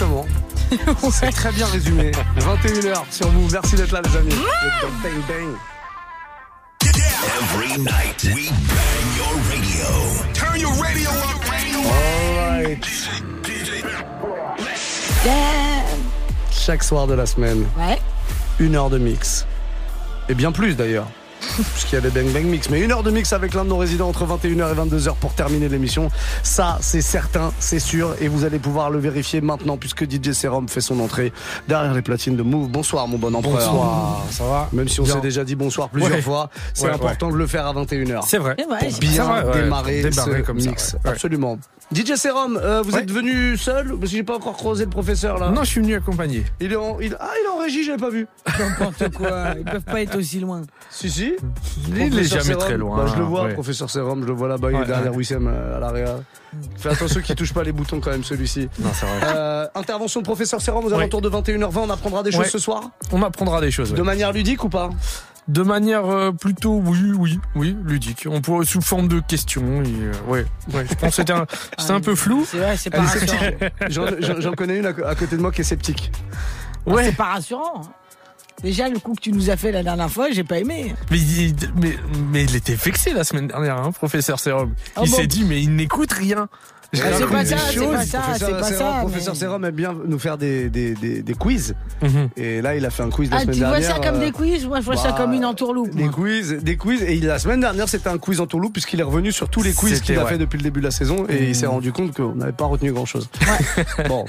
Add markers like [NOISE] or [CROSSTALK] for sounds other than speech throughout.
Exactement. [LAUGHS] C'est très bien résumé. 21h sur vous. Merci d'être là, les amis. Bang, bang. Every night we bang your radio. Turn your radio up, Alright. Chaque soir de la semaine, Ouais. une heure de mix. Et bien plus d'ailleurs. [LAUGHS] Puisqu'il y a des Bang Bang Mix. Mais une heure de mix avec l'un de nos résidents entre 21h et 22h pour terminer l'émission. Ça, c'est certain, c'est sûr. Et vous allez pouvoir le vérifier maintenant puisque DJ Serum fait son entrée derrière les platines de Move. Bonsoir, mon bon empereur. Bonsoir, ça va Même si on s'est déjà dit bonsoir plusieurs Ouais. fois, c'est Ouais, important de le faire à 21h. C'est vrai. Pour bien vrai, ouais. démarrer, Démarrer ce comme ça, mix. Ouais. Absolument. DJ Serum, euh, vous Ouais. êtes venu seul Parce que j'ai pas encore croisé le professeur là? Non, je suis venu accompagner. Il est en, il- Ah, il est en régie, j'avais pas vu. N'importe quoi. Ils peuvent pas être aussi loin. Si, si. Il est Professeur jamais Serum, très loin. bah, je le vois, ouais. professeur Serum, je le vois là-bas, il est derrière. Wissem euh, à l'area. Fais attention qu'il touche pas les boutons quand même celui-ci. Non, c'est vrai. Euh, intervention de professeur Serum aux Ouais. alentours de 21h20, on apprendra des choses Ouais. ce soir On apprendra des choses. ouais. De manière ludique ou pas De manière euh, plutôt, oui, oui, oui, ludique. On pourrait sous forme de questions. Et, euh, ouais, ouais. Je pense que c'était un, [LAUGHS] c'était un peu flou. C'est vrai, c'est pas. J'en- J'en connais une à, côté de moi qui est sceptique. Ah, Ouais. C'est pas rassurant. Déjà, le coup que tu nous as fait la dernière fois, j'ai pas aimé. Mais il, mais, mais il était vexé la semaine dernière, hein, professeur Serum. Ah il bon s'est dit, mais il n'écoute rien. Ah, c'est pas ça, c'est pas ça, professeur c'est pas ça. professeur mais- Serum aime bien nous faire des, des, des, des quiz. Mhm. Et là, il a fait un quiz la Ah, semaine tu vois dernière. ça comme euh, des quiz Moi, je vois ça bah, comme une entourloupe. Des moi. quiz, des quiz. Et la semaine dernière, c'était un quiz en tourloupe puisqu'il est revenu sur tous les quiz qu'il a ouais. fait depuis le début de la saison et il s'est rendu compte qu'on n'avait pas retenu grand chose. [LAUGHS] bon,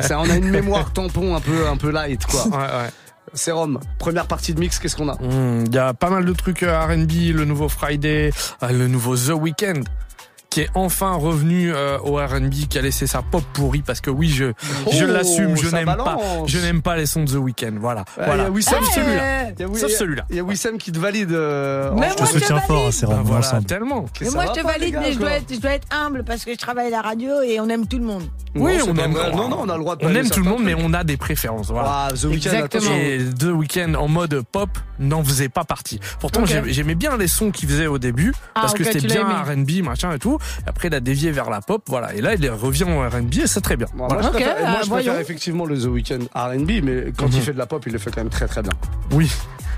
ça, on a une mémoire tampon un peu, un peu light quoi. Ouais, ouais. Sérum, première partie de mix, qu'est-ce qu'on a? Hmm, Il y a pas mal de trucs euh, R&B, le nouveau Friday, euh, le nouveau The Weeknd qui est enfin revenu euh, au R&B, qui a laissé sa pop pourrie parce que oui, je je Oh, l'assume, je n'aime pas, je n'aime pas les sons de The Weeknd. Voilà, Ah, voilà. il y a Wissem Sauf qui- celui-là. Il y a, Wi- Sauf celui-là. Il y a Wissem qui te valide. euh, Mais moi, je te soutiens fort, c'est Ben vraiment voilà, ensemble. tellement. Que Mais moi, je te valide, gars, mais je dois, être, je dois être humble parce que je travaille à la radio et on aime tout le monde. Oui, Non, on aime. Non, non, on a le droit de On aime tout le monde, mais on a des préférences. Voilà. Ah, The Weeknd, Exactement. Et The Weeknd en mode pop n'en faisait pas partie. Pourtant, j'aimais bien les sons qu'il faisait au début Ah, parce que ok, c'était bien. R&B, machin et tout. Après, il a dévié vers la pop, voilà. Et là, il revient au R&B et c'est très bien. Moi, Voilà. je Ok, préfère, moi, je préfère voyons. effectivement le The Weeknd R&B, mais quand il fait de la pop, il le fait quand même très très bien. Oui.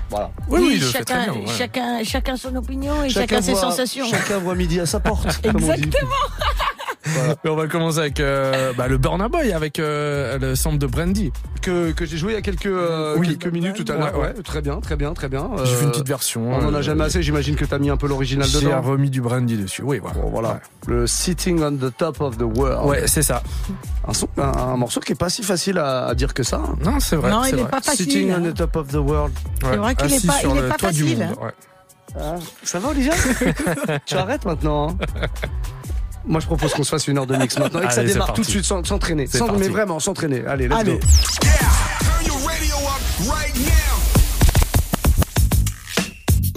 Voilà. Oui, oui, il le fait chacun, très bien. ouais. chacun, chacun son opinion et chacun, ses voit- sensations. Chacun voit midi à sa porte. comme Et on va commencer avec euh, bah, le Burna Boy avec euh, le sample de Brandy. Que, que j'ai joué il y a quelques, euh, Oui. quelques minutes tout à l'heure. Ouais, Ouais, très bien, très bien, très bien. J'ai Euh, fait une petite version. On en a euh, jamais assez, j'imagine que t'as mis un peu l'original J'ai dedans. remis du Brandy dessus. Oui, voilà. Bon, voilà. Le Sitting on the Top of the World. Ouais, c'est ça. Un, son- un, un morceau qui est pas si facile à, à dire que ça. hein. Non, c'est vrai. Non, c'est il est vrai. pas facile. Sitting on the Top of the World. Ouais. vrai qu'il est Assis pas- sur il est pas toit du facile, monde. Ouais. Ça va, Olivia? [LAUGHS] Tu arrêtes maintenant. hein Moi, je propose qu'on se fasse une heure de mix maintenant et que ça Allez, démarre tout de suite sans s'entraîner. Sans- parti. Mais vraiment, s'entraîner. Allez, let's Allez. go. Turn your radio up right now.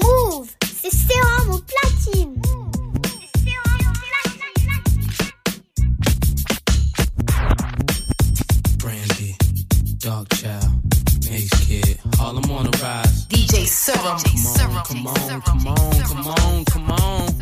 Move, c'est sérum au platine. Brandy, Dog Child, Mace Kid, Harlem on the rise. DJ Serum. Come on, come on, come on, come on, come on.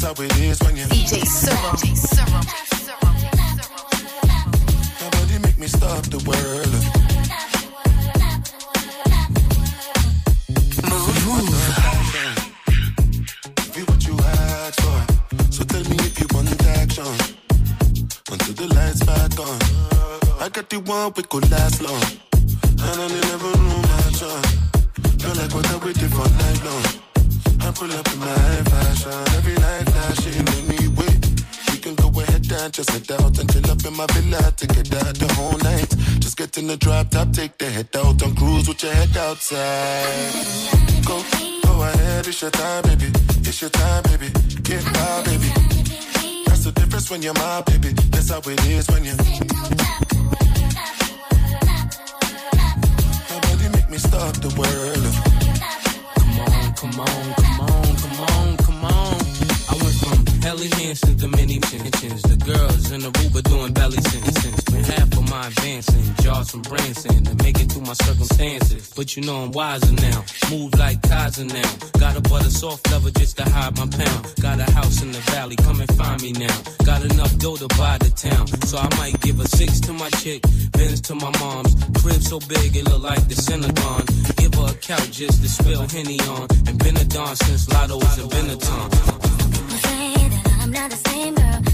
That's how it is when you. DJ Serum. Nobody outside. Go, go ahead, it's your time, baby. It's your time, baby. Get my baby. That's the difference when you're my baby. That's how it is when you. Nobody make me stop the world. Come on, come on, come on, come on. Come on. Belly Hansen to mini mentions. The girls in the Uber doing belly sentence. Spent half of my advancing, jaws from Branson to make it through my circumstances. But you know I'm wiser now, move like Kaiser now. Got a butter soft lover just to hide my pound. Got a house in the valley, come and find me now. Got enough dough to buy the town, so I might give a six to my chick, Benz to my mom's. Crib so big it look like the Pentagon. Give her a couch just to spill Henny on, and been a don since Lotto was a Benetton i'm not the same girl.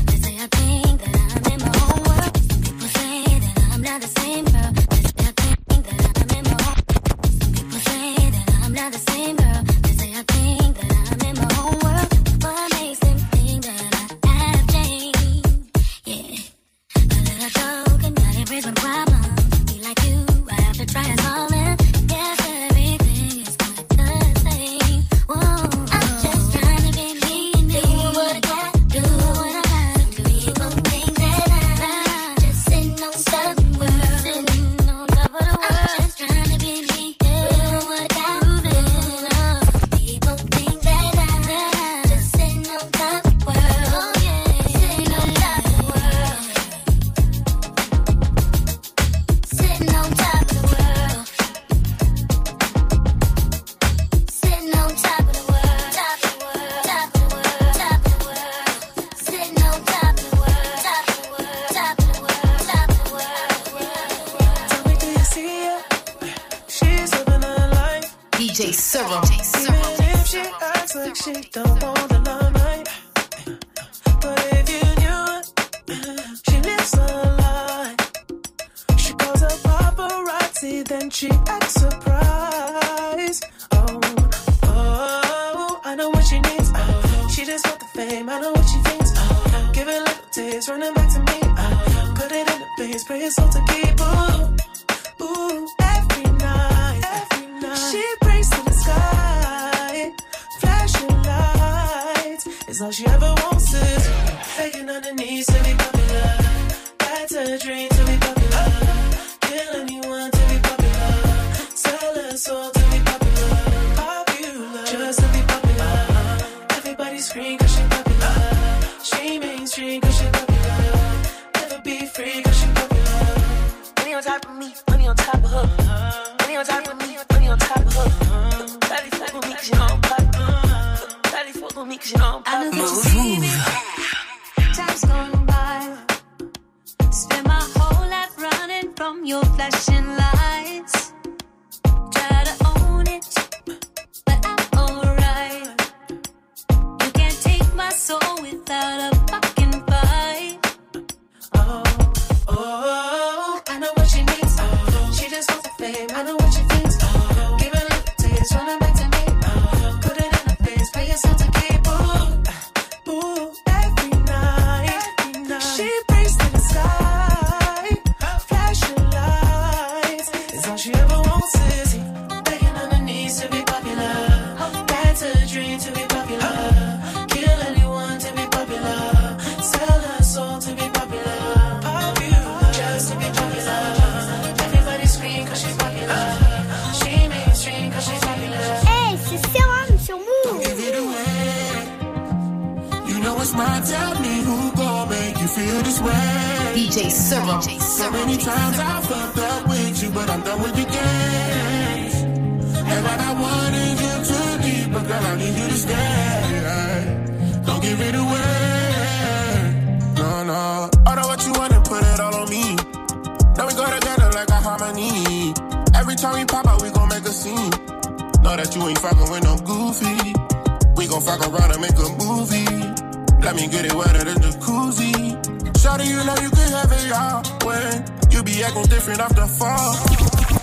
So to keep on. scene. Know that you ain't fucking when I'm goofy. We gon' fuck around and make a movie. Let me get it wetter than jacuzzi. Shawty, you know you can have it all when you be acting different after the fall.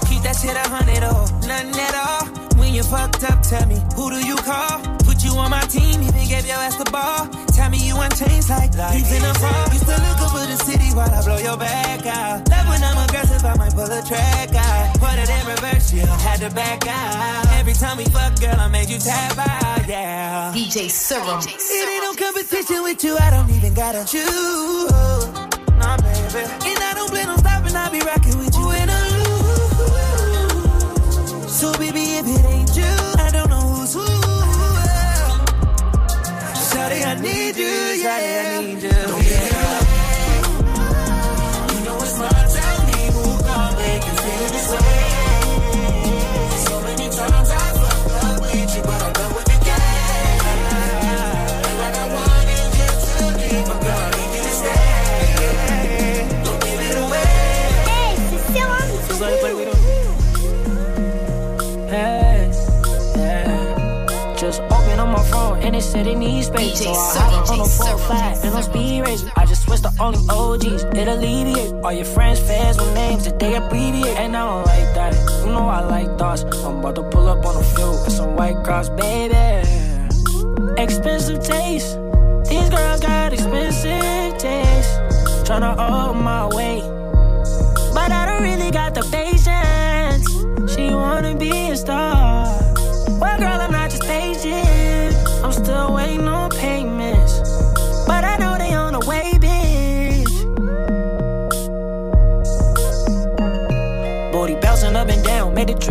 Keep that shit a hundred or nothing at all. When you fucked up, tell me who do you call? Put you on my team, even gave your ass the ball. Tell me you unchanged like leaves like in a fall. You still look over the city while I blow your back out. Love when I'm aggressive, I might pull a track out. Put it in reverse, yeah. Had to back out. Every time we fuck, girl, I made you tap out, yeah. DJ Serum. It ain't no competition with you, I don't even gotta choose. Nah, baby. And I don't plan on stopping, I'll be rocking with you a lose. So, baby, if it ain't you. I need you, yeah, I need you. My phone and it said it needs space. So I hop on a DJ 4 Serum, 5 and I'm speed racing. I just switched to only OGs. It alleviate all your friends, fans with names that they abbreviate. And I don't like that. You know I like thoughts. I'm about to pull up on a few with some white cross, baby. Expensive taste. These girls got expensive taste. Tryna hold my weight. But I don't really got the patience.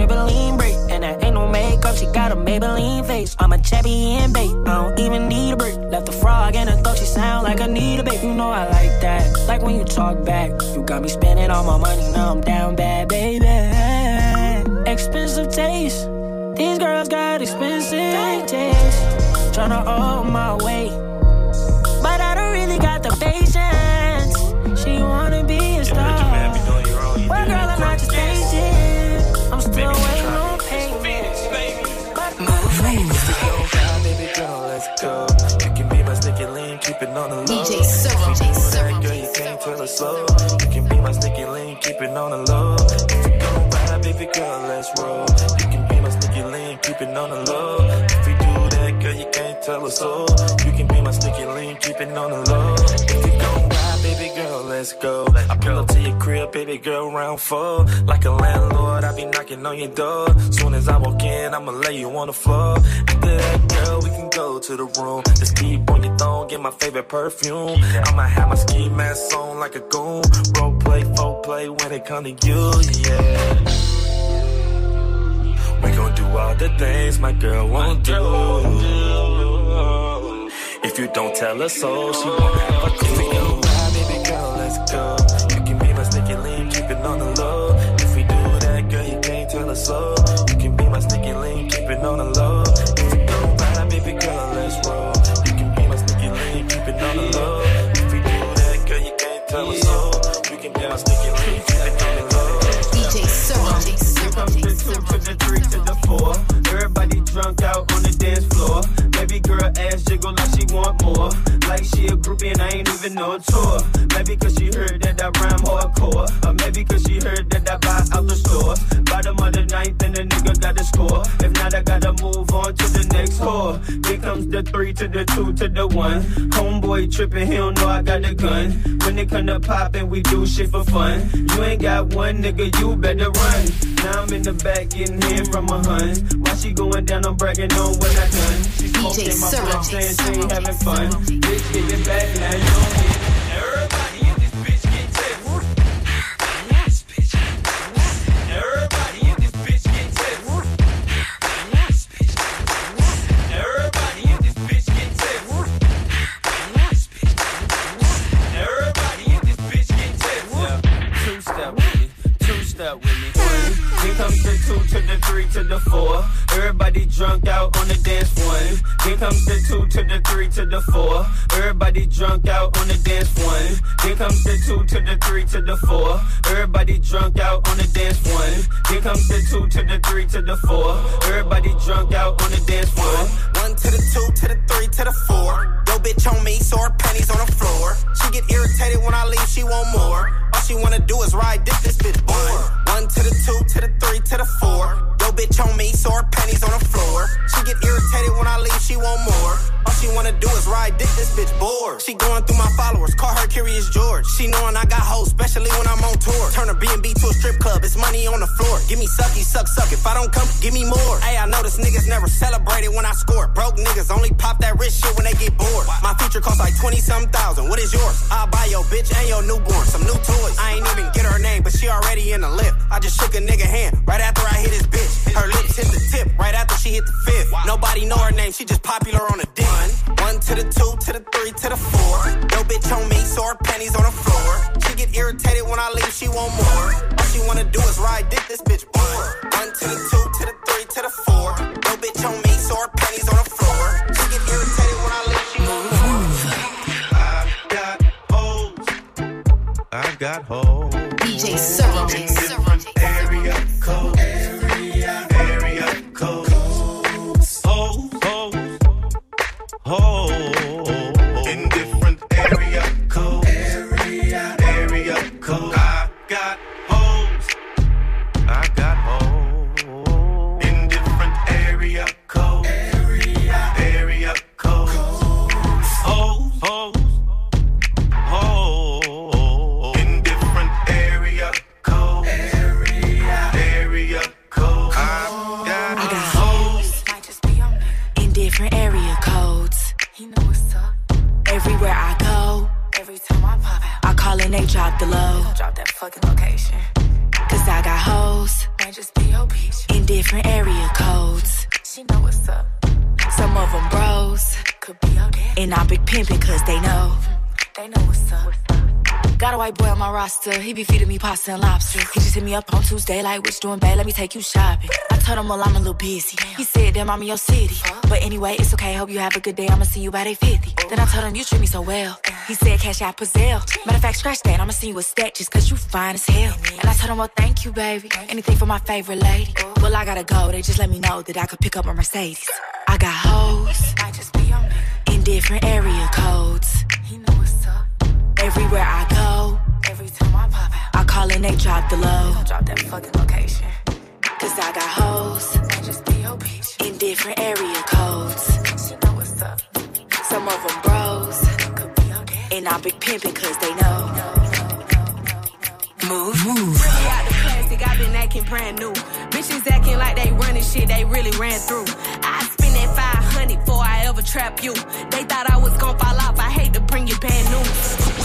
Trampoline break. And that ain't no makeup, she got a Maybelline face. I'm a champion babe. I don't even need a break. Left the frog in her throat, she sound like Anita Babe. You know I like that, like when you talk back. You got me spending all my money, now I'm down bad, baby. Expensive taste, these girls got expensive taste. Tryna hold my weight, but I don't really got the patience. She wanna be a star. Well, girl, link, keep it on the low. DJ Serum, DJ Serum, Girl, you can't tell us slow. You can be my sticky link, keep it on the low. If we gon' ride, baby girl, let's roll. You can be my sticky link, keep it on the low. If we do that, girl, you can't tell us so. You can be my sticky link, keep it on the low. Let's go. I pull up to your crib, baby girl, round four. Like a landlord, I be knocking on your door. Soon as I walk in, I'ma lay you on the floor. After that, girl, we can go to the room. Just keep on your thong, get my favorite perfume. I'ma have my ski mask on like a goon. Role play, full play when it come to you, yeah. We gon' do all the things my girl won't do. If you don't tell her so, she won't have a clue. Girl. You can be my sticky link, keep it on the low. If we do that, girl, you can't tell her so. You can be my sticky link, keep it on the low. If we gon' ride, baby girl, let's roll. You can be my sticky link, keep it on the low. If we do that, girl, you can't tell her so. You can be my sticky link, keep it on the low. DJ Serum, DJ Serum, From the two to the three to the four. Everybody drunk out on the dance floor. Baby girl ass jiggle like she want more. Like she a groupie and I ain't even on tour. Maybe cause one. Homeboy tripping, he don't know I got a gun. When it come to poppin', we do shit for fun. You ain't got one nigga, you better run. Now I'm in the back getting hit from a hun. While she going down, I'm bragging on what I done. She smoking my blunt, saying she ain't DJ having fun. Bitch, give it back, now you don't to the three to the four. Everybody drunk out on the dance one. Wanna do is ride dick, this bitch bored. She going through my followers, call her Curious George. She knowing I got hoes, especially when I'm on tour. Turn a B&B to a strip club, it's money on the floor. Give me sucky, suck, suck. If I don't come, give me more. Hey, I know notice niggas never celebrated when I score. Broke niggas only pop that rich shit when they get bored. My future costs like 20 some thousand. What is yours? I'll buy your bitch and your newborn some new toys. I ain't even get her name, but she already in the lift. I just shook a nigga hand right after I hit his bitch. Her lips hit the tip right after she hit the fifth. Nobody know her name, she just popular on the dick. One, one to the two, to the three, to the four. Yo bitch on me, so her panties on the floor. She get irritated when I leave, she want more. All she wanna do is ride dick, this bitch bored. One to the two, to the three, to the four. Yo bitch on me, so her panties on the floor. She get irritated when I leave, she want more. I've got hoes. DJ Servo. Fucking location. Cause I got hoes, might just be your bitch. In different area codes. She know what's up. Some of them bros, could be your dad. And I be pimpin' cause they know. They know what's up. Got a white boy on my roster. He be feeding me pasta and lobster. He just hit me up on Tuesday, like, you doing, bad, Let me take you shopping. I told him, well, I'm a little busy. He said, damn, I'm in your city. But anyway, it's okay. Hope you have a good day. I'ma see you by day 50. Then I told him, you treat me so well. He said, cash out Brazil. Matter of fact, scratch that. I'ma see you with stack just cause you fine as hell. And I told him, well, thank you, baby. Anything for my favorite lady. Well, I gotta go. They just let me know that I could pick up my Mercedes. I got hoes. Might just be your In different area codes. Everywhere I go, every time I pop out, I call and they drop the low. Drop that fucking location. Cause I got hoes. I just be your bitch. In different area codes. She know what's up. Some of them bros. Could be your dad. And I big pimpin' cause they know. Move, move. Really out the plastic, i been acting brand new. Bitches acting like they running shit they really ran through. I spend that 500 before I ever trap you. They thought I was gonna fall off, I hate to bring you bad news.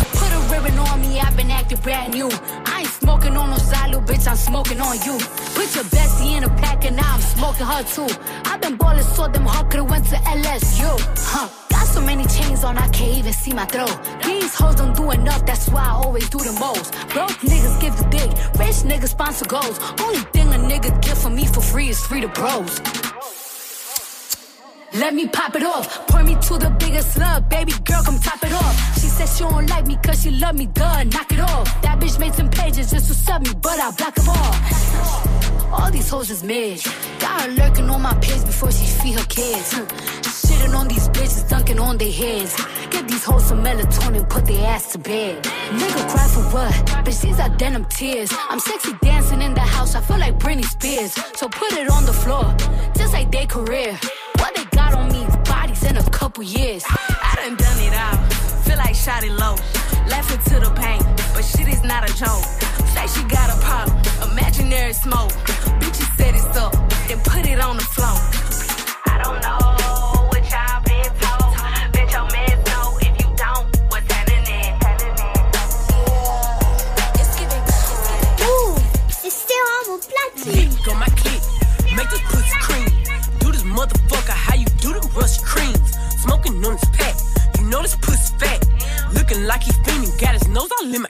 Put on me, I've been acting brand new. I ain't smoking on no side, bitch, I'm smoking on you. Put your bestie in a pack and now I'm smoking her too. I've been ballin' so them hard could've went to LSU. Huh. Got so many chains on, I can't even see my throat. These hoes don't do enough, that's why I always do the most. Broke niggas give the dick, rich niggas sponsor goals. Only thing a nigga get from me for free is free to bros. Let me pop it off. Point me to the biggest slug. Baby girl, come top it off. She said she don't like me cause she love me. Duh, knock it off. That bitch made some pages just to sub me, but I block them all. All these hoes is mid. Got her lurking on my page before she feed her kids. Shitting on these bitches, dunking on their heads. Get these hoes some melatonin, put their ass to bed. Nigga cry for what? Bitch, these are denim tears. I'm sexy dancing in the house, I feel like Britney Spears. So put it on the floor, just like their career. To the pain, but shit is not a joke. Say she got a problem, imaginary smoke. Bitches set it up, then put it on the floor. I don't know what y'all been told. Bet your man know if you don't, what's happening? Ouh, c'est vraiment platine. Lick on my clip, make this pussy cream. Do this motherfucker how you do them rush creams. Smoking on this pack, you know this pussy fat. Looking like he fiending, got his nose in my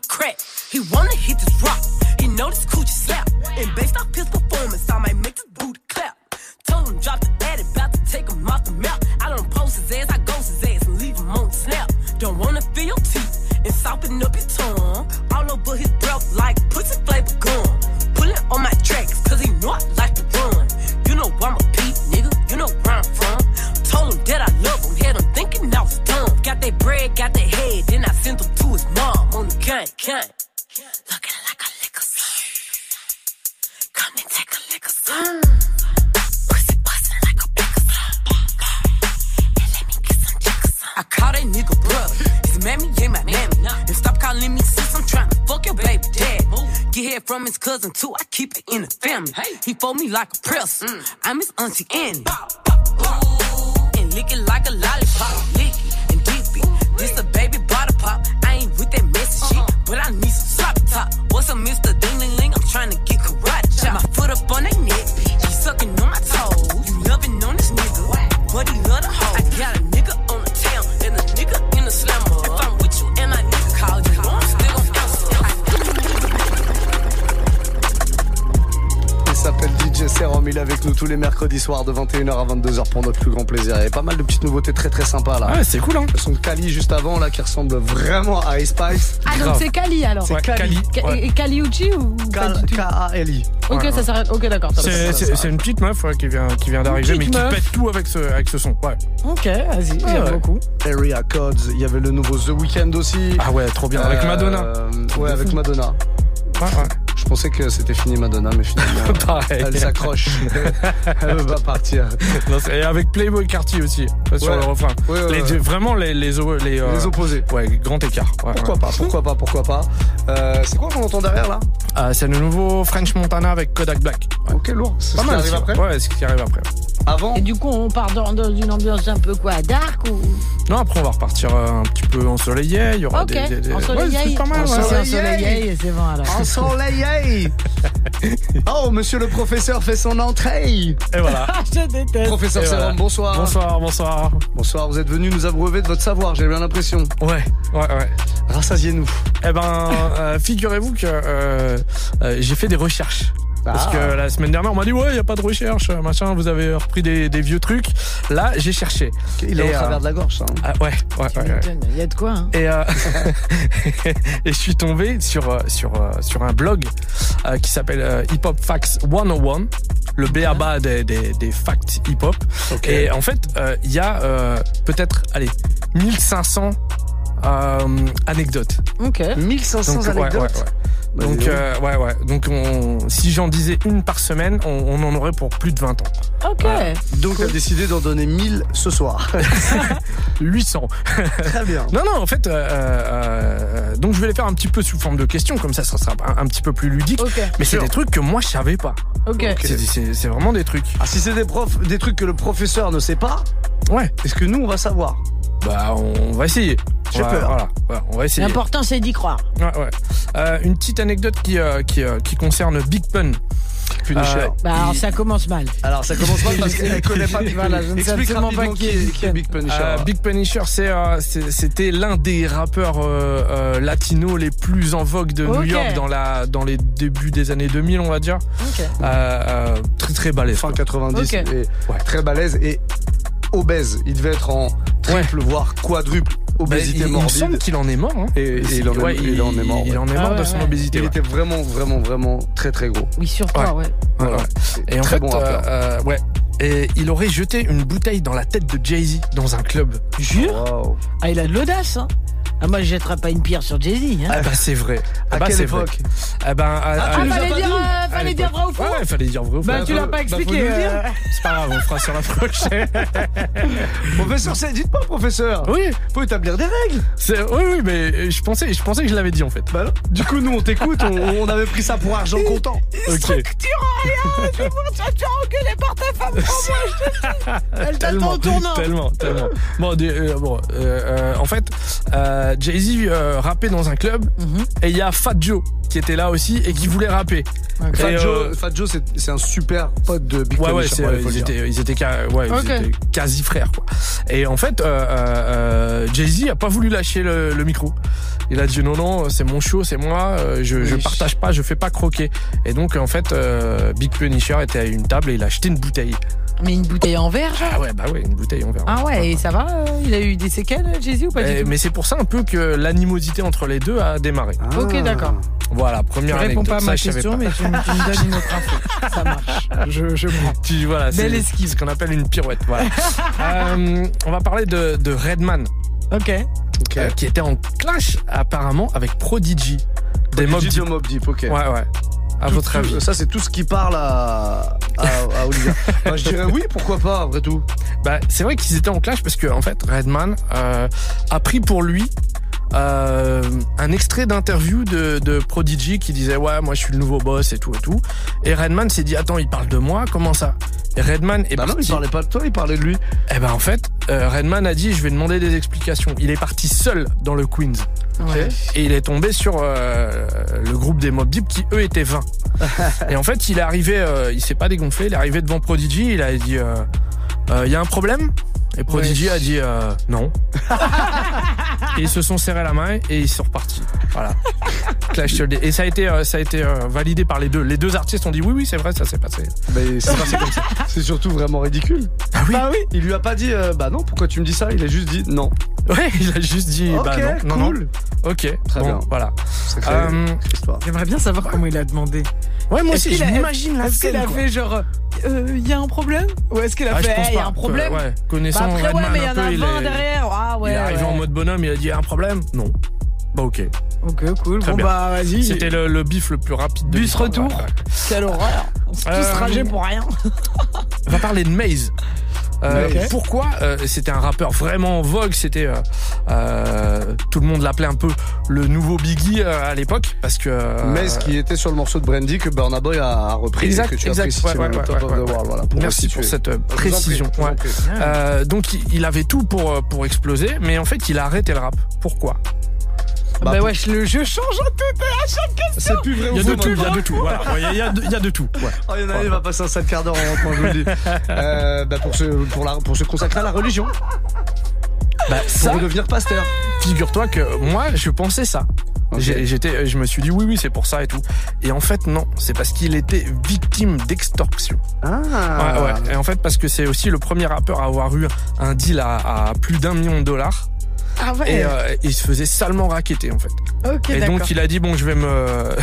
Fold me like a press. I'm his auntie Annie. And il est avec nous tous les mercredis soirs de 21h à 22h pour notre plus grand plaisir. Il y a pas mal de petites nouveautés très très sympas là. Ouais, c'est cool hein. Le son de Kali juste avant là qui ressemble vraiment à Ice Spice. Ah, donc c'est Kali alors C'est Kali. Et Kali Uchi ou pas du tout K-A-L-I. Ok, Ouais, ça s'arrête. Ok, d'accord. C'est- C'est c'est une petite meuf ouais, qui vient, qui vient d'arriver, mais qui pète tout avec ce, avec ce son. Ouais. Ok, vas-y, j'aime ouais. beaucoup. Area Codes, il y avait le nouveau The Weeknd aussi. Ah ouais, trop bien. Avec Euh, Madonna. Ouais, avec. Madonna. Ouais, ouais. Je pensais que c'était fini Madonna, mais finalement, [LAUGHS] Pareil. elle s'accroche. [LAUGHS] elle va partir. Non, Et avec Playboy Carty aussi, sur le refrain. Ouais, ouais, Les ouais. deux- vraiment les, les, o- les, euh, Les opposés. Ouais, grand écart. Pourquoi pas, pourquoi pas, pourquoi pas. Euh, c'est quoi qu'on entend derrière là? Euh, c'est le nouveau French Montana avec Kodak Black. Ok, lourd. C'est Pas ce qui mal arrive après? Ouais, c'est ce qui arrive après. Avant Et du coup, on part dans, dans une ambiance un peu quoi, dark ou? Non, après on va repartir euh, un petit peu ensoleillé. Il y aura Ok, des, des, des... Ouais, ensoleillé. c'est pas mal. ouais. C'est Ensoleillé. ensoleillé, c'est bon alors. Ensoleillé [LAUGHS] Oh, monsieur le professeur fait son entrée Et voilà. [LAUGHS] Je déteste. Professeur Serum, voilà. bonsoir. Bonsoir, bonsoir. Bonsoir, vous êtes venu nous abreuver de votre savoir, j'ai bien l'impression. Ouais, ouais, ouais. Rassasiez-nous. Eh ben, euh, figurez-vous que euh, euh, j'ai fait des recherches. Parce que la semaine dernière, on m'a dit ouais, il y a pas de recherche, machin. Vous avez repris des, des vieux trucs. Là, j'ai cherché. Il est au travers euh, de la gorge, ça. hein. Ah, ouais, ouais, ouais, ouais. Il y a de quoi, hein. Et, euh, [LAUGHS] et je suis tombé sur, euh, sur, sur un blog qui s'appelle Hip Hop Facts 101, le BABA des, des, des facts hip hop. Et en fait, euh, il y a euh, peut-être, allez, 1500 euh, anecdotes. Ok. 1500 Donc, ouais, anecdotes. ouais, ouais. Bah, Donc, euh, ouais, ouais. Donc, on, si j'en disais une par semaine, on, on en aurait pour plus de 20 ans. Ok. Voilà. Donc t'as décidé d'en donner 1000 ce soir. [LAUGHS] [LAUGHS] 800. Très bien. Non, non, en fait, euh, euh, donc je vais les faire un petit peu sous forme de questions, comme ça, ça sera un, un petit peu plus ludique. Ok. Mais c'est des trucs que moi, je savais pas. Ok. C'est- C'est c'est vraiment des trucs. Ah, si c'est des profs, des trucs que le professeur ne sait pas, Ouais. est-ce que nous on va savoir? Bah, on va essayer. J'ai Ouais, peur. Voilà. Ouais, on va essayer. L'important, c'est d'y croire. Ouais, ouais. Euh, une petite anecdote qui, euh, qui, euh, qui concerne Big Pun. Punisher. Euh, Bah, alors il- ça commence mal. Alors ça commence pas parce qu'elle [LAUGHS] connaît pas Big Voilà, je ne sais absolument pas rapidement qui est Big qui est Big Punisher. Euh, Big Punisher, c'est, euh, c'est- c'était l'un des rappeurs euh, euh, latinos les plus en vogue de New Ok. York dans, la, dans les débuts des années 2000, on va dire. Ok. Euh, euh, très très balèze. fin quoi. 90 Ok. et Ouais. très balèze et obèse. Il devait être en triple voire quadruple Bah, obésité il, il me morbide. semble qu'il en est mort. hein. Et, et il, en est, Ouais, il en est mort. Il ouais. en est mort Ah de ouais, son ouais. obésité. Il ouais. était vraiment, vraiment, vraiment très, très gros. Oui, sur toi, ouais. Ouais, Voilà. ouais. Et en Très fait, bon rappeur. euh, euh, ouais. Et il aurait jeté une bouteille dans la tête de Jay-Z dans un club. Jure Wow. Ah, il a de l'audace, hein. Ah, moi, je jetterai pas une pierre sur Jay-Z, hein. Ah bah c'est vrai. Ah À bah quelle c'est vrai. époque Ah ben, à- Ah, à- tu Ah, fallait dire, euh, vrai ou faux Ouais, fallait dire vrai ou faux. Bah, tu l'as pas faut expliqué. euh. C'est pas grave, on fera sur la prochaine. [LAUGHS] Professeur, c'est- dites pas, professeur. oui, Faut établir des règles. c'est, oui, oui, mais je pensais, je pensais que je l'avais dit en fait. Bah non. Du coup, nous, on t'écoute. On, on avait pris ça pour argent comptant. Ok. Structure rien, pour tu as engueulé par ta femme. Prends-moi, je te dis. [LAUGHS] Elle t'attend Tellement, au tournant. tellement, tellement. Bon, euh, bon euh, euh, en fait, euh, Jay-Z euh, rappait dans un club Mhm. et il y a Fat Joe qui était là aussi et qui voulait rapper. Fat Et, Joe, euh, Fat Joe, c'est c'est un super pote de Big Ouais, ouais, ils, étaient, ils, étaient, ouais, ils étaient quasi frères, quoi. Et en fait, euh, euh, Jay-Z a pas voulu lâcher le, le micro. Il a dit non, non, c'est mon show, c'est moi, euh, je, je partage pas, je fais pas croquer. Et donc, en fait, euh, Big Punisher était à une table et il a acheté une bouteille. Mais une bouteille en verre, genre Ah ouais, bah ouais, une bouteille en verre. Ah ouais, et ça va euh, Il a eu des séquelles, Jay-Z, ou pas Eh, du tout mais c'est pour ça un peu que l'animosité entre les deux a démarré. Ah. Ok, d'accord. Voilà, Tu première réponds anecdote. pas à ma question, mais tu, me- tu me donnes une autre info. Ça marche. Je, je prends. [LAUGHS] Tu, voilà, c'est Belle esquive. ce qu'on appelle une pirouette. Voilà. [LAUGHS] Euh, on va parler de, de Redman, Ok. Ok. euh, qui était en clash apparemment avec Prodigy. Des Mob Prodigy Deep. de Mob Deep, ok. Ouais, ouais. À Tout- votre avis Ça, c'est tout ce qui parle à, à, à Olivia. [LAUGHS] Bah, je dirais oui, pourquoi pas, après tout. bah, C'est vrai qu'ils étaient en clash parce que en fait, Redman euh, a pris pour lui euh, un extrait d'interview de, de Prodigy qui disait ouais moi je suis le nouveau boss et tout et tout. Et Redman s'est dit attends il parle de moi comment ça? Et Redman est Bah non, il parlait pas de toi, il parlait de lui. Eh ben en fait, euh, Redman a dit je vais demander des explications. Il est parti seul dans le Queens. Ouais. Et il est tombé sur euh, le groupe des Mob Deep qui eux étaient 20. [LAUGHS] et en fait, il est arrivé, euh, il s'est pas dégonflé, il est arrivé devant Prodigy, il a dit euh, Euh, il y a un problème? Et Prodigy Ouais. a dit euh, non. [LAUGHS] et ils se sont serrés la main et ils sont repartis. Voilà. Clash Et ça a été, euh, ça a été euh, validé par les deux. Les deux artistes ont dit oui, oui, c'est vrai, ça s'est passé. Mais c'est passé comme ça. C'est surtout vraiment ridicule. Ah oui. Bah oui. Il lui a pas dit, euh, bah non, pourquoi tu me dis ça? Il a juste dit non. Ouais, il a juste dit bah non, non, cool. non. Ok, Très bon, bien. voilà. Euh. J'aimerais bien savoir comment il a demandé. Ouais, moi Est-ce aussi, m'imagine la Est-ce qu'il a fait genre, il y a un problème? Ou est-ce qu'il a Ah, fait, il y a un problème? Ouais, ouais. Connaissant Après, ouais, mais il y en a il 20 est- derrière. Ah ouais. il est arrivé en mode bonhomme, il a dit un problème? Non. Bah ok. Ok, cool. Très bon, bien. bah, vas-y. C'était le, le bif le plus rapide de Bus retour. Quelle horreur. On s'est tous ragés pour rien. On [LAUGHS] va parler de Maze. Euh. Pourquoi Euh, C'était un rappeur vraiment en vogue. C'était euh, tout le monde l'appelait un peu le nouveau Biggie à l'époque parce que. Mais ce qui était sur le morceau de Brandy que Burna Boy a, repris Exact, et que tu exact. as pris Ouais, ouais, Top ouais, of ouais, the ouais. World. Voilà, pour Merci pour cette précision. prie. Donc il- avait tout pour pour exploser, mais en fait il a arrêté le rap. Pourquoi? Bah, Bah wesh, le jeu change en tout et à chaque question. C'est plus vrai Il y a ou de faux tout, il y a de tout. Voilà. Ouais, Il y a de- il y a de tout. Ouais. Oh, il y en a un, il va passer un sale quart d'heure en rentrant, je vous le dis. [LAUGHS] Euh, bah, pour, se, pour, la, pour se consacrer à la religion. Bah, ça, Pour devenir pasteur. figure-toi que moi, je pensais ça. J'étais, je me suis dit oui, oui, c'est pour ça et tout. Et en fait, non, c'est parce qu'il était victime d'extorsion. Ah. Ouais, ouais. Et en fait, parce que c'est aussi le premier rappeur à avoir eu un deal à, à plus d'un million de dollars. Ah ouais. Et euh, il se faisait salement raqueter en fait. et donc il a dit bon, je vais me. [LAUGHS]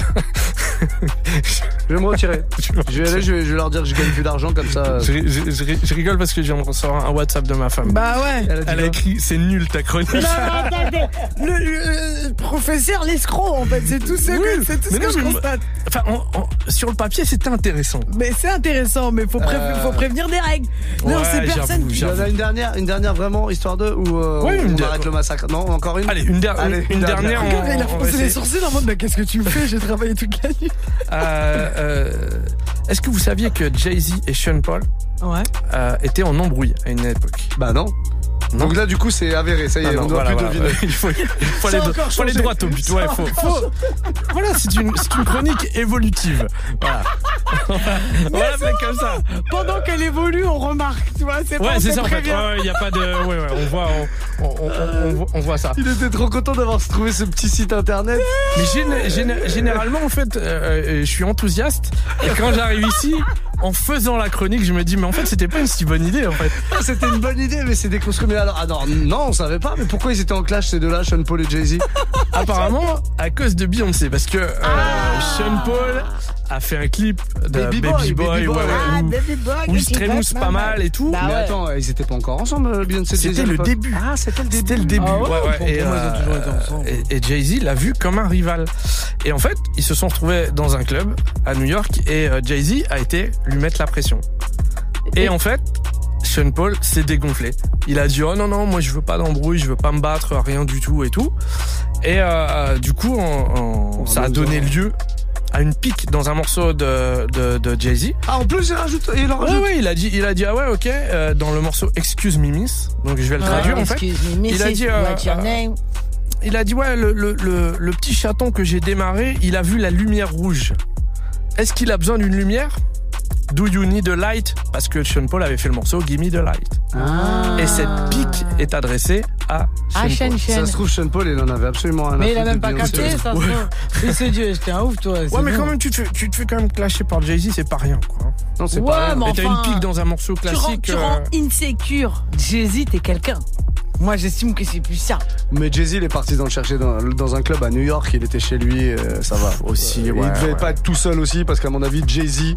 Je vais me retirer. Je vais aller, je vais, je vais leur dire que je gagne plus d'argent comme ça. je, ri- je- je ri- je rigole parce que je viens de recevoir un WhatsApp de ma femme. Bah ouais. Elle a Elle écrit c'est nul ta chronique. Non, non, attendez. Le, le- le professeur l'escroc, en fait, c'est tout ce que, Oui, c'est tout ce mais que non, je constate. Enfin, en- en- sur le papier, c'était intéressant. Mais c'est intéressant, mais faut, pré- Euh. faut prévenir des règles. non, Ouais, c'est personne. Il y en a une dernière, une dernière vraiment, histoire de, ou euh, Ouais, on, on arrête le massacre. Non, encore une Allez, une, der- Allez, une, une dernière. dernière. Regarde, il a on- on froncé les sourcils en mode, mais qu'est-ce que tu fais? J'ai travaillé toute la nuit. Euh, euh, Est-ce que vous saviez que Jay-Z et Sean Paul Ouais. euh, étaient en embrouille à une époque? Bah non. Non. Donc là, du coup, c'est avéré. Ça y est, Ah non, on doit voilà, plus voilà. deviner. Il faut, il faut aller, faut aller droit au but. Ouais, faut, faut- Voilà, c'est une, c'est une chronique évolutive. Voilà. [LAUGHS] voilà, c'est comme ça. Pendant qu'elle évolue, on remarque, tu vois. C'est Ouais, c'est ça en fait. prévient. Ouais, il y a pas de. Ouais, ouais, on voit, on, on, on- on voit- on voit ça. Il était trop content d'avoir trouvé ce petit site internet. Mais gén- gén- généralement, en fait, euh, euh, je suis enthousiaste. Et quand j'arrive ici, en faisant la chronique, je me dis, mais en fait, c'était pas une si bonne idée, en fait. C'était une bonne idée, mais c'est déconstruit. Mais alors, non, non, on savait pas. Mais pourquoi ils étaient en clash ces deux-là, Sean Paul et Jay-Z? Apparemment, à cause de Beyoncé, parce que euh, Ah. Sean Paul a fait un clip de Baby Baby, Boy, Boy, Baby Boy, ouais, Ah, où- Baby Boy, où il se trémousse pas mal. et tout. Bah Mais ouais. attends, ils étaient pas encore ensemble, Beyoncé et Jay-Z C'était le début. Ah, c'était le début. C'était le début. Ah ouais, ouais, ouais. pour- Et, pour moi, ils ont toujours été euh, ensemble. et- et Jay-Z l'a vu comme un rival. Et en fait, ils se sont retrouvés dans un club à New York et euh, Jay-Z a été lui mettre la pression. Et en fait, Sean Paul s'est dégonflé. Il a dit oh non non moi je veux pas d'embrouille, je veux pas me battre, rien du tout et tout. Et euh, du coup, en- en- ça a donné lieu à une pique dans un morceau de, de, de Jay-Z. Ah, en plus, il rajoute, il en Ouais, rajoute. ouais, il a dit, il a dit, ah ouais, ok, euh, dans le morceau Excuse Me Miss, donc je vais le traduire en fait. Excuse me, Il a dit, euh, What's your euh, name? Il a dit, ouais, le, le, le, le petit chaton que j'ai démarré, il a vu la lumière rouge. Est-ce qu'il a besoin d'une lumière? Do you need a light Parce que Sean Paul avait fait le morceau Gimme the light. Ah. Et cette pique est adressée à Ah, Sean Shen Paul. Shen. Ça se trouve, Sean Paul, il en avait absolument rien à Mais il a même pas capté, ça se Ouais. Dieu, j'étais un ouf, toi. Ouais, mais bon. quand même, tu te fais, tu te fais quand même clasher par Jay-Z, c'est pas rien, quoi. Non, c'est Ouais, pas rien. mais t'as enfin, une pique dans un morceau tu rends, classique. tu euh, rends insécure. Jay-Z, t'es quelqu'un. Moi, j'estime que c'est plus ça. Mais Jay-Z, il est parti dans le chercher dans, dans un club à New York. Il était chez lui, euh, ça va. Aussi, Euh, ouais, il devait ouais. pas être tout seul aussi, parce qu'à mon avis, Jay-Z,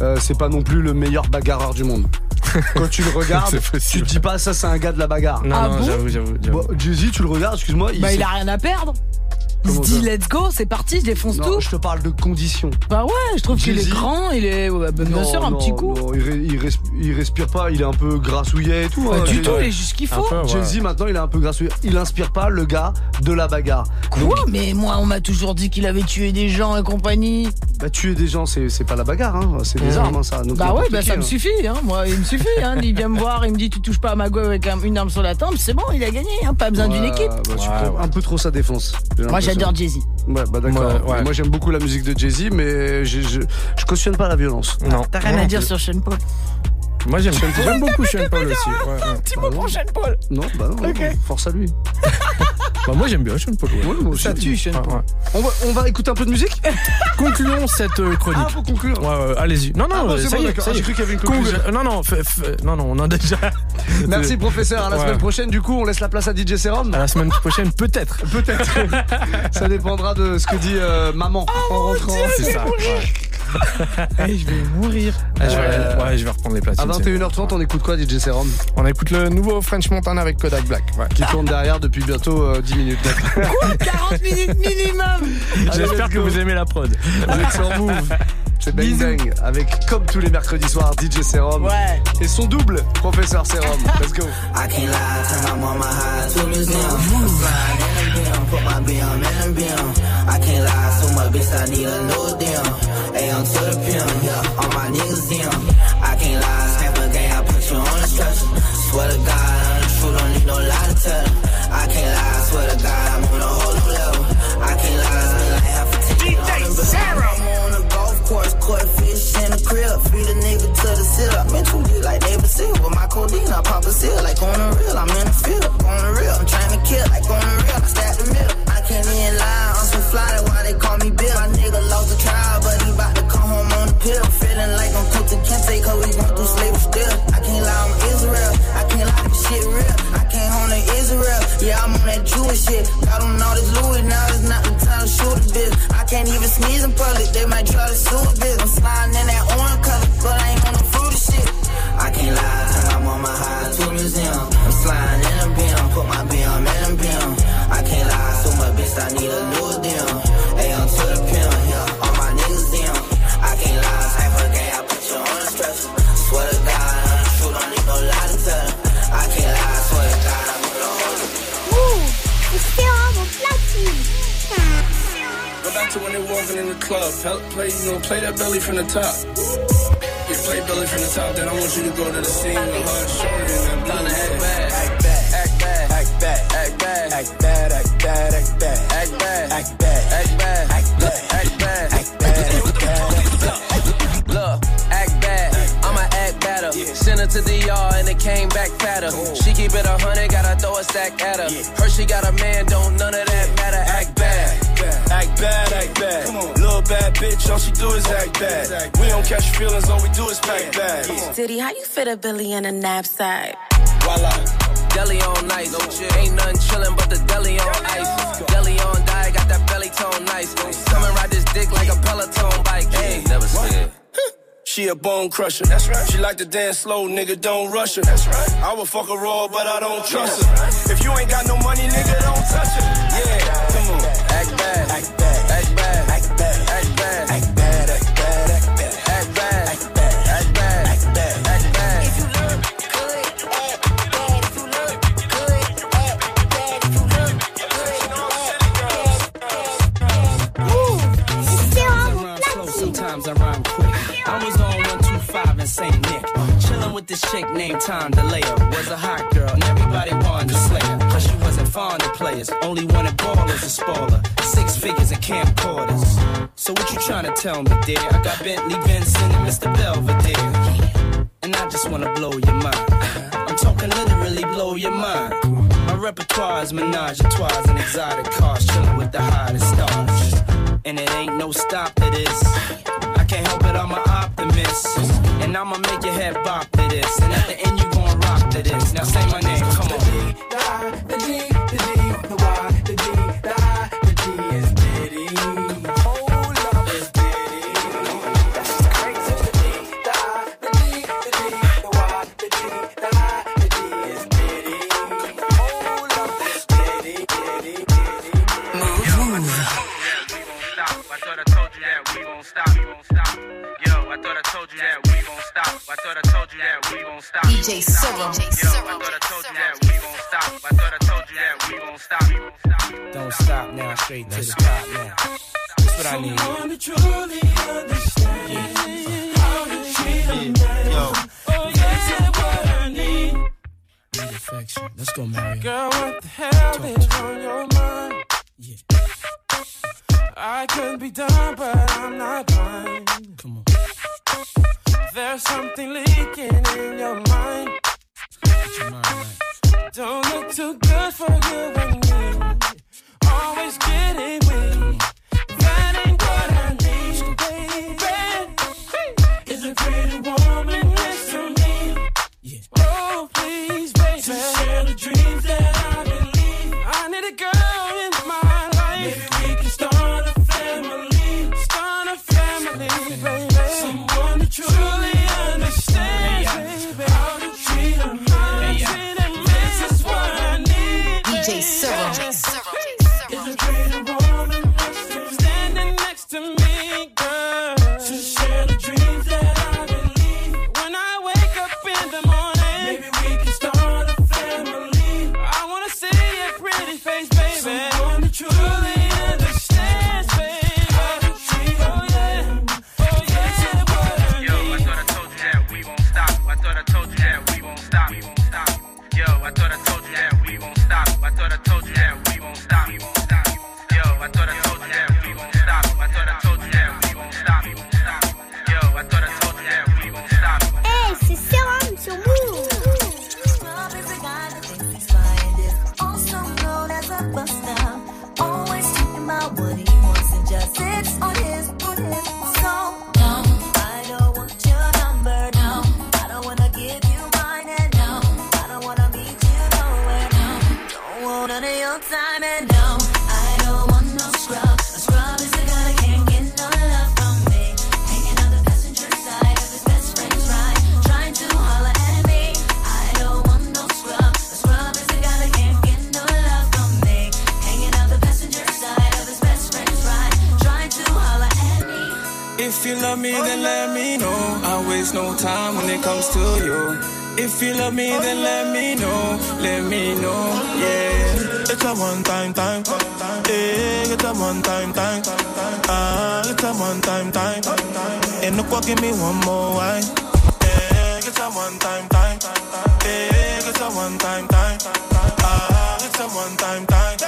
euh, c'est pas non plus le meilleur bagarreur du monde. [LAUGHS] Quand tu le regardes, tu te dis pas ça, c'est un gars de la bagarre. Non, Ah non, bon j'avoue, j'avoue. Bon, Jay-Z, tu le regardes, excuse-moi. Bah, il a rien à perdre. Il se dit let's go, c'est parti, je défonce Non, tout. je te parle de conditions. Bah ouais, je trouve qu'il est grand, il est. ouais, bah, bien Non, sûr, un non, petit coup. non, il, ré- il res- il respire pas, il est un peu grassouillet et tout. Pas hein. du tout, il est juste ce qu'il faut. Peu, ouais. Jay-Z maintenant il est un peu grassouillet. Il inspire pas le gars de la bagarre. Quoi Mais moi, on m'a toujours dit qu'il avait tué des gens et compagnie. Bah tuer des gens c'est c'est pas la bagarre, hein. c'est des Mhm. armes hein, ça. Donc, Bah ouais, bah ça hein. me suffit, hein. Moi, il me suffit, hein. Il vient me voir, il me dit tu touches pas à ma go avec un- une arme sur la tempe, c'est bon, il a gagné, hein. Pas besoin d'une équipe. bah, un peu trop sa défense. Moi. J'adore Jay-Z. Ouais, bah d'accord. Moi, ouais. Moi j'aime beaucoup la musique de Jay-Z, mais je, je, je cautionne pas la violence. Non. T'as rien à dire sur Sean Paul. Moi j'aime j'aime beaucoup Sean Paul aussi. Ouais, ouais. Petit mot pour Sean Paul. Non, bah non, Ok. force à lui. [LAUGHS] Bah, moi j'aime bien Sean Paul. ouais. Ouais, moi aussi. Ça tue, Sean Paul. ouais. On, va, on va écouter un peu de musique? Concluons cette euh, chronique. Ah, faut conclure. Ouais, ouais, allez-y. Non, non, Ah, bon, c'est ça bon, y est, d'accord. ça y est. J'ai cru qu'il y avait une Con- conclusion. Non, non, f- f- non, non, on a déjà. [LAUGHS] Merci professeur, à la Ouais. semaine prochaine. Du coup, on laisse la place à DJ Serum. À la semaine prochaine, peut-être. Peut-être. [LAUGHS] ça dépendra de ce que dit euh, maman Oh, en rentrant. C'est ça. ouais. Eh, je vais mourir. Ah, je, vais, Euh, ouais, je vais reprendre les À platines. c'est- 21h30, on écoute quoi, DJ Serum? On écoute le nouveau French Montana avec Kodak Black. Ouais. Qui tourne derrière depuis bientôt euh, 10 minutes. 40 [LAUGHS] minutes minimum. J'espère que vous aimez la prod. Vous êtes sur Move. [LAUGHS] C'est Bang Bisous. Bang avec, comme tous les mercredis soirs, DJ Serum. Ouais. Et son double, professeur Serum. [LAUGHS] Let's go. I can't lie, turn my mama high to museum. Beam, put my beam in the beam. I can't lie, so much bitch, I need a new deal. AM to the pimp, yeah, all my niggas in. I can't lie, snap a gang, I put you on the stretcher. Swear to God, I'm the truth, don't need no lie to tell. I can't lie, swear to God, I'm on a whole new level. I can't lie, it's been like half a ticket. Sarah! I'm on the golf course, caught fish in the crib. Feed a nigga to the seal. I'm in too deep like neighbor seal. With my codeine, I pop a seal like on the real. I'm in the field, on the real. I'm trying to kill like on the real. I stab the middle. Play, you know, play that belly from the top. You play belly from the top, then I want you to go to the scene with hard shorty and. Act bad, act bad, act bad, act bad, act bad, act bad, act bad, act bad, act bad, act bad. Look, act bad, I'ma act better. Send her to the yard and it came back fatter. She keep it a hundred, gotta throw a stack at her. Her she got a man, don't none of that matter. Act bad, act bad. Little bad bitch, all she do is act bad. We don't catch feelings, all we do is pack bags. Diddy, how you fit a Billy in a knapsack? Voila. Deli on nice, ain't nothing chillin' but the deli on ice. Deli on die, got that belly tone nice. Come and ride this dick like a Peloton bike. Hey, never scared. She a bone crusher. That's right. She like to dance slow, nigga. Don't rush her. That's right. I would fuck her raw, but I don't trust her. If you ain't got no money, nigga, don't touch her. Yeah, come on. Act bad. Act bad. Act chick named Tom DeLeo. Was a hot girl, and everybody wanted to slay her. Cause she wasn't fond of players, only wanted ballers and spoil her. Six figures and camcorders. So what you trying to tell me, dear? I got Bentley Benson and Mr. Belvedere. And I just wanna blow your mind. I'm talking literally blow your mind. My repertoire is menage a trois and exotic cars, chillin' with the hottest stars. And it ain't no stop to this. I can't help it, I'm an optimist. And I'ma make your head bop to this. And at the end, you gon' rock to this. Now say my name, come on. Straight to the top now. That's what I need. No time when it comes to you. If you love me, then let me know. Let me know, yeah. It's a one time time. Yeah, it's a one time time. Ah, it's a one time time. And look what give me one more wine. Yeah, it's a one time time. Yeah, it's a one time time. Ah, it's a one time time.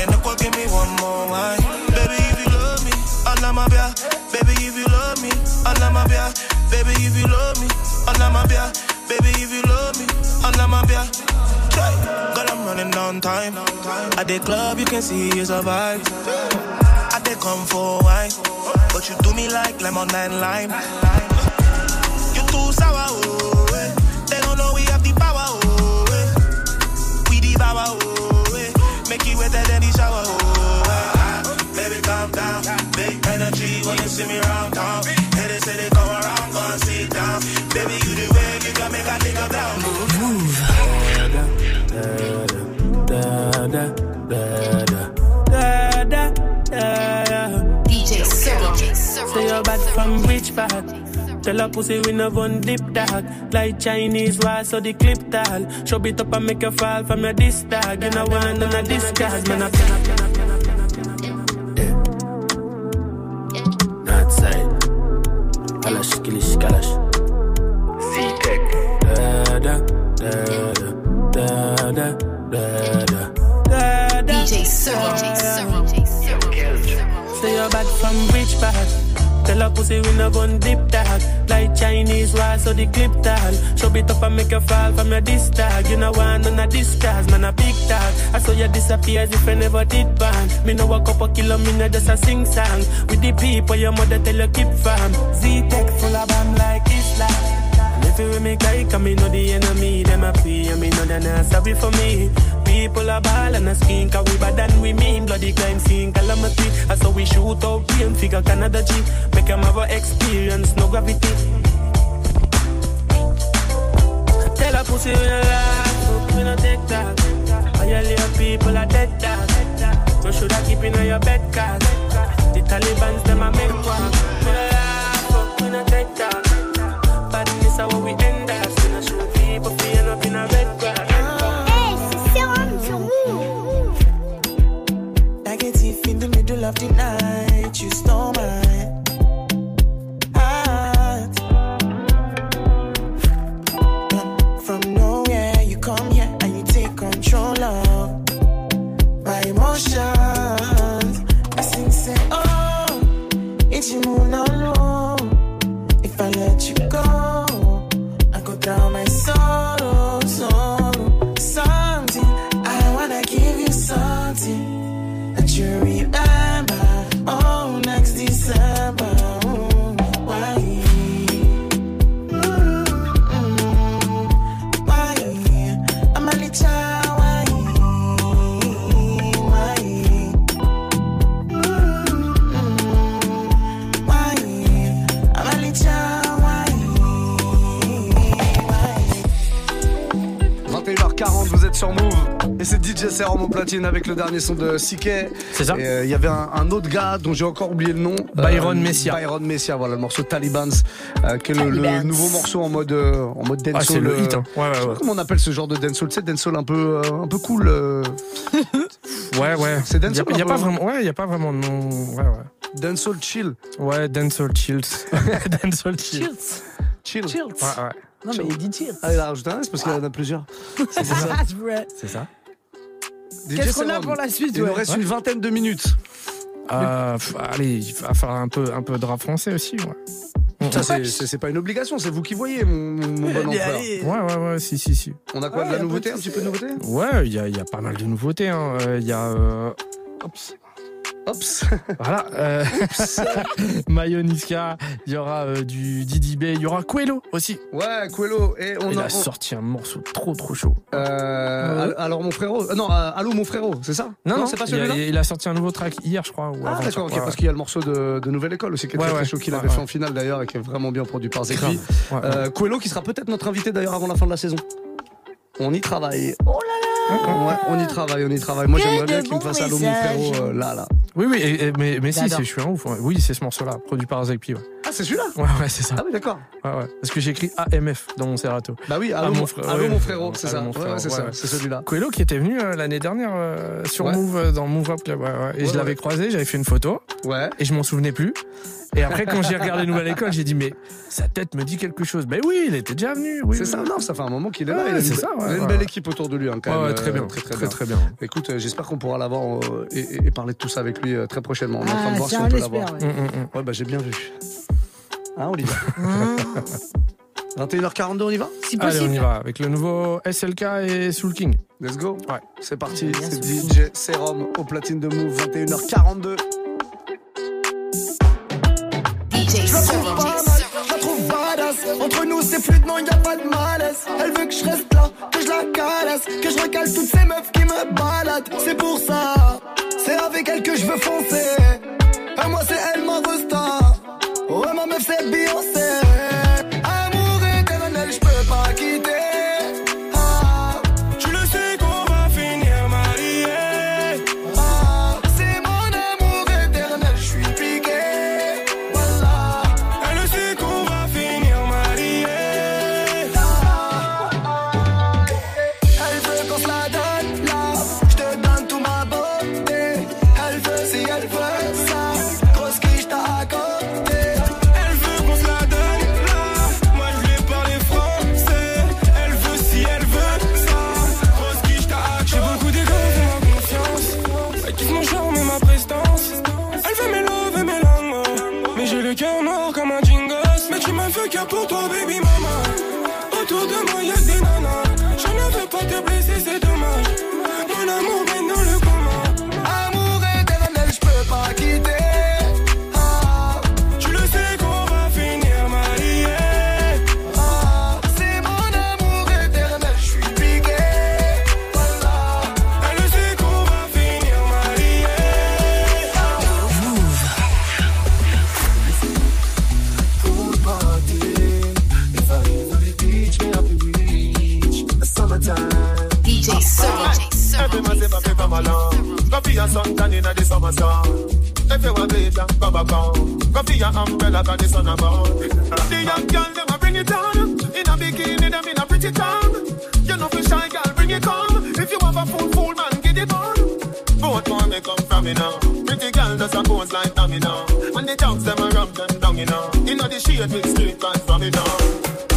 And look what give me one more wine. Baby, if you love me, Allah my bia. Allah my bia. Baby, if you love me, Allah my bia. Baby, if you love me, Allah my bia. Try, girl, I'm running down time. At the club, you can see it's a vibe. I they come for wine, but you do me like lemon and lime. You too sour, oh. eh. They don't know we have the power, oh. eh. We devour, oh. eh. Make you wetter than the shower, oh. Baby, calm down. Big energy when you see me around town. Haters say they come around, go and sit down. Baby, you the way you can make a nigga down. Move, DJ Serum. Say you're bad from which part? Tell her pussy we no one dip dog Like Chinese wall so the clip tall Show it up and make you fall from your disc dog You know one of this guys man I Kalash, kilish, kalash. Z-Tech. Da da da da da da da da. DJ Serum. Say you're bad from which part? Tell her pussy we no gun dip dog Like Chinese wall so the clip tall Show it up and make you fall from your disc dog You know one none of this cars man a big dog I saw you disappear as if I never did ban. Me know a couple kilo me know just a sing song. With the people your mother tell you keep farm Z-Tech full of bomb like Islam. And if you me guy, come me know the enemy, them a pay, and me know they not sorry for me. People are ball and a skin, cause we bad than we mean. Bloody crime scene, calamity. I saw we shoot out brain, figure Canada G. Make them have a experience, no gravity. Tell a pussy we no laugh, we no take that. All your little people are dead that You shoulda keep in your bed card. The Taliban's them a make one. We no laugh, we no take that. Et c'est DJ Serum au platine avec le dernier son de Siké. C'est ça. Euh, il y avait un, un autre gars dont j'ai encore oublié le nom. Byron Messia. Byron Messia, voilà, le morceau Talibans, euh, qui est le, nouveau morceau en mode, euh, en mode dancehall. Ah, c'est le euh, hit, hein. Ouais, ouais, ouais. Comment on appelle ce genre de dancehall Tu sais, dancehall un peu, euh, un peu cool. euh, Ouais, ouais. C'est Il y a, dancehall il y a pas peu, vraiment, ouais, il y a pas vraiment de nom. Ouais, ouais. Dancehall chill. Ouais, dancehall chills. [LAUGHS] dancehall chills. Chill. Chills. Ouais, ouais. Non, mais il dit chill. Ah, il a rajouté un S parce qu'il y en a plusieurs. [LAUGHS] C'est ça. c'est vrai. C'est ça. Qu'est-ce qu'on a pour la suite, Il ouais nous reste Ouais. une vingtaine de minutes. Euh, allez, il va falloir un peu, un peu de rap français aussi, ouais. Ça, c'est- pas une obligation, c'est vous qui voyez, mon, mon bon [LAUGHS] empereur. Ouais, ouais, ouais, si, si, si. On a quoi de la nouveauté Un petit peu de nouveauté Ouais, il y a, il y a pas mal de nouveautés. hein. Euh, Il y a. euh. Ops. Voilà. Euh... [LAUGHS] Mayoniska, il y aura euh, du Didi B, il y aura Quello aussi. Ouais, Quello. Et on il a, a, on- sorti un morceau trop trop chaud. Euh, Alors mon frérot, euh, non, euh, allô mon frérot, c'est ça? Non, non, c'est pas celui-là? il a sorti un nouveau track hier, je crois. Ou Ah d'accord, ok, Ouais, parce qu'il y a le morceau de, de Nouvelle École aussi qui est Ouais, très, chaud qu'il Ouais, avait fait ouais. en finale d'ailleurs et qui est vraiment bien produit par Zekri. Grave. Ouais, Euh, Quello qui sera peut-être notre invité d'ailleurs avant la fin de la saison. On y travaille. Oh là là Ouais, on y travaille, on y travaille. Moi j'aimerais bien qu'il me fasse allô mon frérot euh, là là. Oui, oui, et- et- mais, mais si, J'adore. c'est- je suis un ouf. ouais. Oui, c'est ce morceau-là, produit par Zekpi. Ouais. Ah c'est celui-là? Ouais, ouais, c'est ça. Ah oui d'accord. Ouais, ouais. Parce que j'ai écrit AMF dans mon Serato. Bah oui, allô, Ah, mon, frère- allô, ouais, mon frérot, c'est allô, ça. mon frérot, ouais, c'est ouais, ça, ouais. c'est celui-là. Quello qui était venu euh, l'année dernière euh, sur Ouais. Move euh, dans Move Up Club. Ouais, ouais. Et Ouais, je l'avais ouais. croisé, j'avais fait une photo. Ouais. Et je m'en souvenais plus. Et après, quand j'ai regardé Nouvelle École, j'ai dit, mais sa tête me dit quelque chose. Ben oui, il était déjà venu. Oui, C'est oui. ça, non, ça fait un moment qu'il est là. Ouais, il a une, c'est be- ça, ouais, il a une ouais, belle ouais. équipe autour de lui, hein, quand Ouais, même. ouais, très bien, très très, très, bien. très bien. Écoute, euh, j'espère qu'on pourra l'avoir euh, et, parler de tout ça avec lui euh, très prochainement. On est en train de Ah, voir si on on peut l'avoir. ouais. Ouais, bah j'ai bien vu. Hein, Olivier 21h42, on y va? [LAUGHS] Si Allez, on possible. y va avec le nouveau SLK et Soul King. Let's go. Ouais. C'est parti, c'est. DJ Serum au platine de Move, 21h42. DJ Je la trouve Serum. pas mal, je la trouve badass. Entre nous, c'est fluide, non, y a pas de malaise. Elle veut que je reste que je la caresse, que je recale toutes ces meufs qui me baladent. C'est pour ça, c'est avec elle que je veux foncer. Back home. Go for your umbrella, cause the sun a burn. The young girl, them a bring it on. In a bikini, them in a pretty tongue. You know for shy girl, bring it on. If you have a full, full man, get it on. Both want me come from me now. Pretty girl just a pose like Tommy now. And the dogs them a rub them down, you know. You know the shade with street vibes from me now.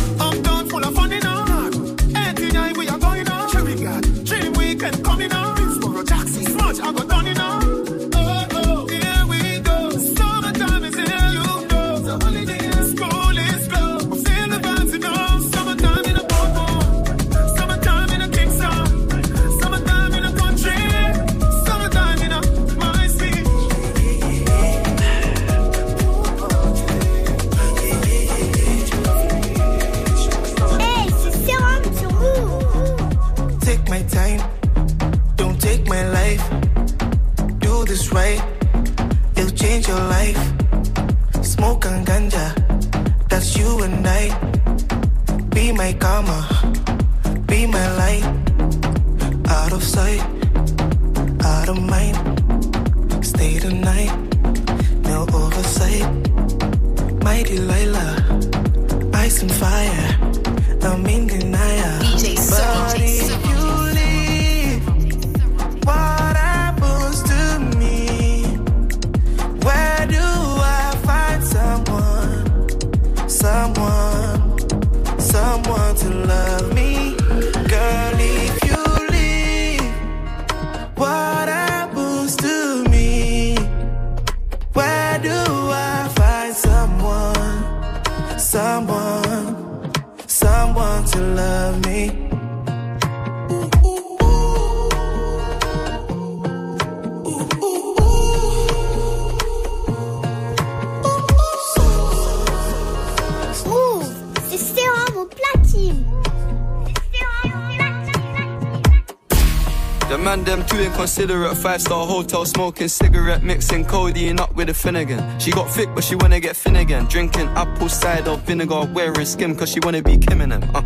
Too inconsiderate. Five star hotel smoking cigarette, mixing codeine up with a Finnegan. She got thick, but she wanna get thin again. Drinking apple cider vinegar, wearing skim, cause she wanna be Kim and them. Uh,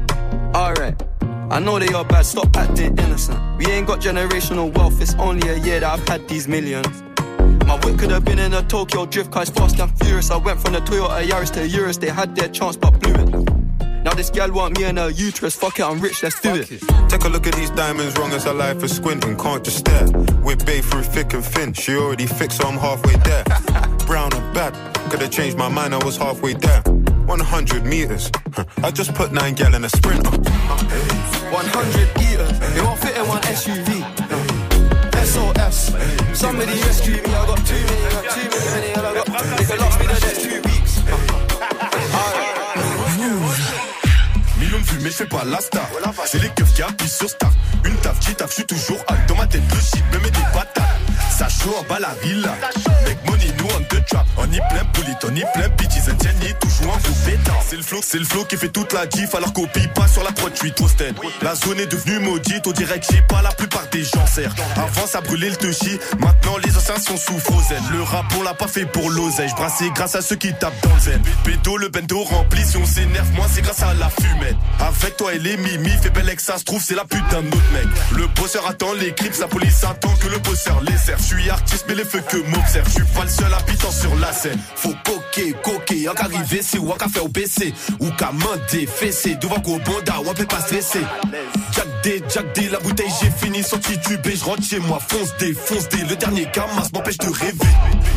Alright. I know they are bad, stop acting innocent. We ain't got generational wealth, it's only a year that I've had these millions. My whip could have been in a Tokyo drift car, fast and furious. I went from the Toyota Yaris to Urus, they had their chance but blew it. Now this gal want me and her uterus, fuck it, I'm rich, let's do it. Take a look at these diamonds, wrong as her life is squinting, can't just stare. We're bae through thick and thin, she already fixed, so I'm halfway there. [LAUGHS] Brown and bad, could've changed my mind, I was halfway there. 100 meters, huh, I just put nine gal in a sprinter. 100 eaters, they won't fit in one SUV. SOS, somebody rescue me. I got too many, I got too many, I got. They can last me mais je fais pas la star. C'est les keufs qui appuient sur start. Une taf qui taf, je suis toujours hal. Dans ma tête, le shit me met des patates. Ça chaud en bas la villa. Make money, nous on y plein bullet, on y plein bitches. And Jenny, toujours en gros pétard. C'est le flow, c'est le flow qui fait toute la gif. Alors copie pas sur la prod, je suis toasted. La zone est devenue maudite, dirait que j'ai pas la plupart des gens serrent. Avant ça brûlait le touchy, maintenant les anciens sont sous frozen. Le rap on l'a pas fait pour l'oseille, brassé grâce à ceux qui tapent dans le zen. Bédo, le bendo rempli, si on s'énerve, moi c'est grâce à la fumette. Avec toi et les mimi, fait belle que ça se trouve, c'est la putain de notre mec. Le bosseur attend les clips, la police attend que le bosseur les serve. Je suis artiste, mais les feux que m'observe. Je suis pas le seul habitant sur la scène. Faut coquer, coquer, en qu'arriver, c'est ou en qu'à faire au BC. Ou qu'à mander, fessé, devant qu'au bonda, ou on peut pas stresser. Jack D, Jack D, la bouteille j'ai fini, sorti du B, je rentre chez moi, fonce D, fonce D, le dernier camas m'empêche de rêver.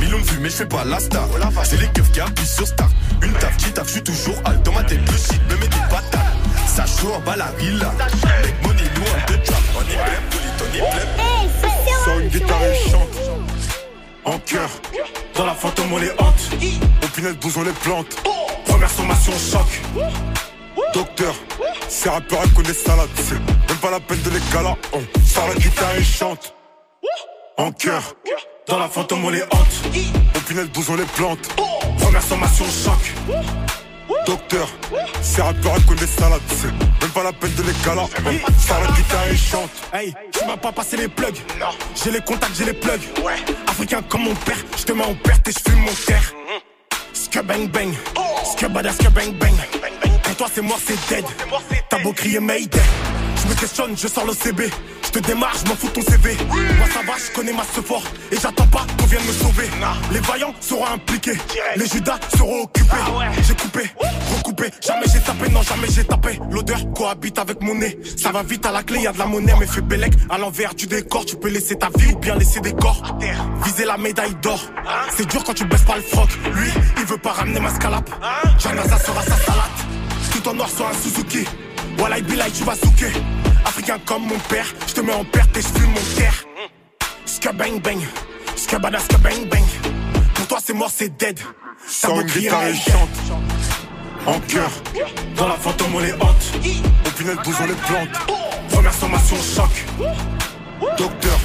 Millions de vues, mais je fais pas la star. C'est les keufs qui appuient sur start. Une taf qui taf, je suis toujours hal. Dans ma tête, le shit me met des patates. Ça chaud en bas la villa. Make money, nous on the trap. On y plein, polit, on y plein. Son guitare et chante. En cœur, dans la fantôme on les hante. Au pinel on les plante. Première sommation choc. Docteur, ces rappeurs ils connaissent ça là, c'est même pas la peine de les galas. On sort la guitare et chante. En cœur, dans la fantôme on les hante. Au pinel on les plante. Première sommation choc. Docteur, ces rappeurs connaissent ça là, c'est même pas la peine de les. On sort la guitare et chante. Hey, tu m'as pas passé les plugs. J'ai les contacts, j'ai les plugs. Africain comme mon père, je te mets en perte et je fume mon terre. Ska bang bang, ska bada ska bang bang. Pour toi c'est mort, c'est dead. T'as beau crier Mayday. Je me questionne, je sors le CB. Je te démarre, je m'en fous de ton CV. Moi ça va, je connais ma fort et j'attends pas qu'on vienne me sauver. Les vaillants seront impliqués, les judas seront occupés. J'ai coupé, recoupé, jamais j'ai tapé, non jamais j'ai tapé. L'odeur cohabite avec mon nez. Ça va vite à la clé, y a de la monnaie, mais fais bellec à l'envers du décor. Tu peux laisser ta vie ou bien laisser des corps. Viser la médaille d'or. C'est dur quand tu baisses pas le froc. Lui, il veut pas ramener ma scalape. Janaza sera sa salade. Tout en noir sur un Suzuki. Wallah Bilal, tu vas souquer. Africain comme mon père, je te mets en perte et je fume mon terre. Ska bang bang, ska bada ska bang bang. Pour toi c'est mort, c'est dead. Une crier, guitare et chante. En cœur, dans la fantôme on les hante. Au final, bouge, on les plante. Première sommation choc. Docteur,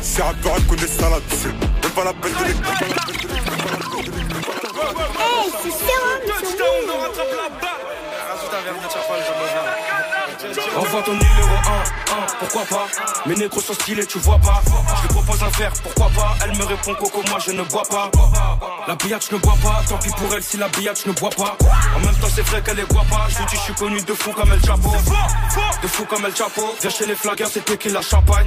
c'est rappeur à connaître salade. C'est même pas la peine de les Hey, c'est Envoie ton numéro 1, 1, pourquoi pas? Mes négros sont stylés, tu vois pas. Je lui propose un verre, pourquoi pas? Elle me répond Coco, moi je ne bois pas. La billade, je ne bois pas. Tant pis pour elle si la billade, je ne bois pas. En même temps, c'est vrai qu'elle est guapa Je lui dis, je suis connu de fou comme El Chapo. De fou comme El Chapo. Viens chez les flaggers, c'est qui la champagne